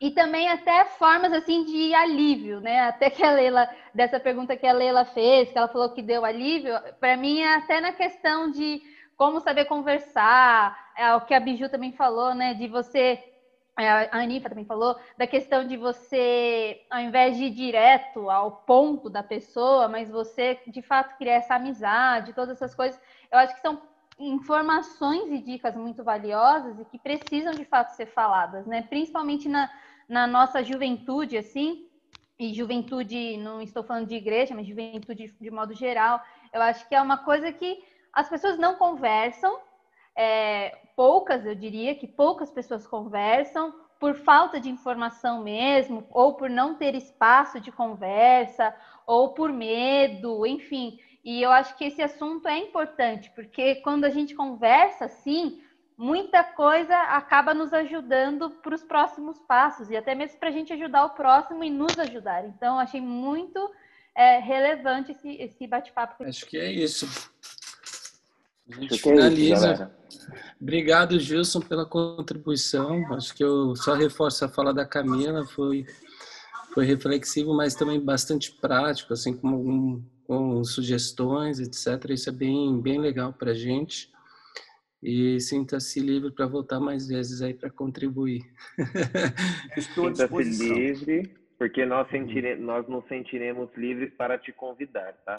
E também até formas assim de alívio, né? Até que a Leila, dessa pergunta que a Leila fez, que ela falou que deu alívio, para mim é até na questão de como saber conversar, é o que a Biju também falou, né? De você é, a Anifa também falou, da questão de você, ao invés de ir direto ao ponto da pessoa, mas você de fato criar essa amizade, todas essas coisas, eu acho que são informações e dicas muito valiosas e que precisam de fato ser faladas, né? Principalmente na, na nossa juventude, assim, e juventude, não estou falando de igreja, mas juventude de modo geral, eu acho que é uma coisa que as pessoas não conversam, é, poucas, eu diria que poucas pessoas conversam por falta de informação mesmo, ou por não ter espaço de conversa, ou por medo, enfim. E eu acho que esse assunto é importante, porque quando a gente conversa assim, muita coisa acaba nos ajudando para os próximos passos, e até mesmo para a gente ajudar o próximo e nos ajudar. Então, achei muito é, relevante esse, esse bate-papo. Acho que é isso. A gente finaliza. Obrigado, Gilson, pela contribuição. Acho que eu só reforço a fala da Camila, foi, foi reflexivo, mas também bastante prático, assim, com, com sugestões, etc. Isso é bem, bem legal para a gente. E sinta-se livre para voltar mais vezes aí para contribuir. Sinta-se livre, porque nós, sentire, nós nos sentiremos livres para te convidar, tá?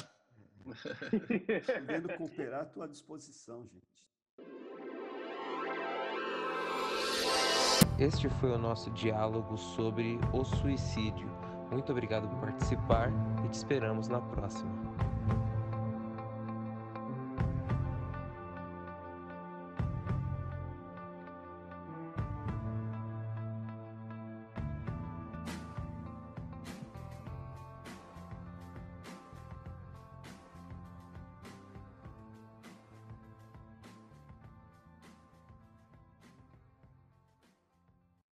Podendo cooperar à tua disposição, gente. Este foi o nosso diálogo sobre o suicídio. Muito obrigado por participar e te esperamos na próxima.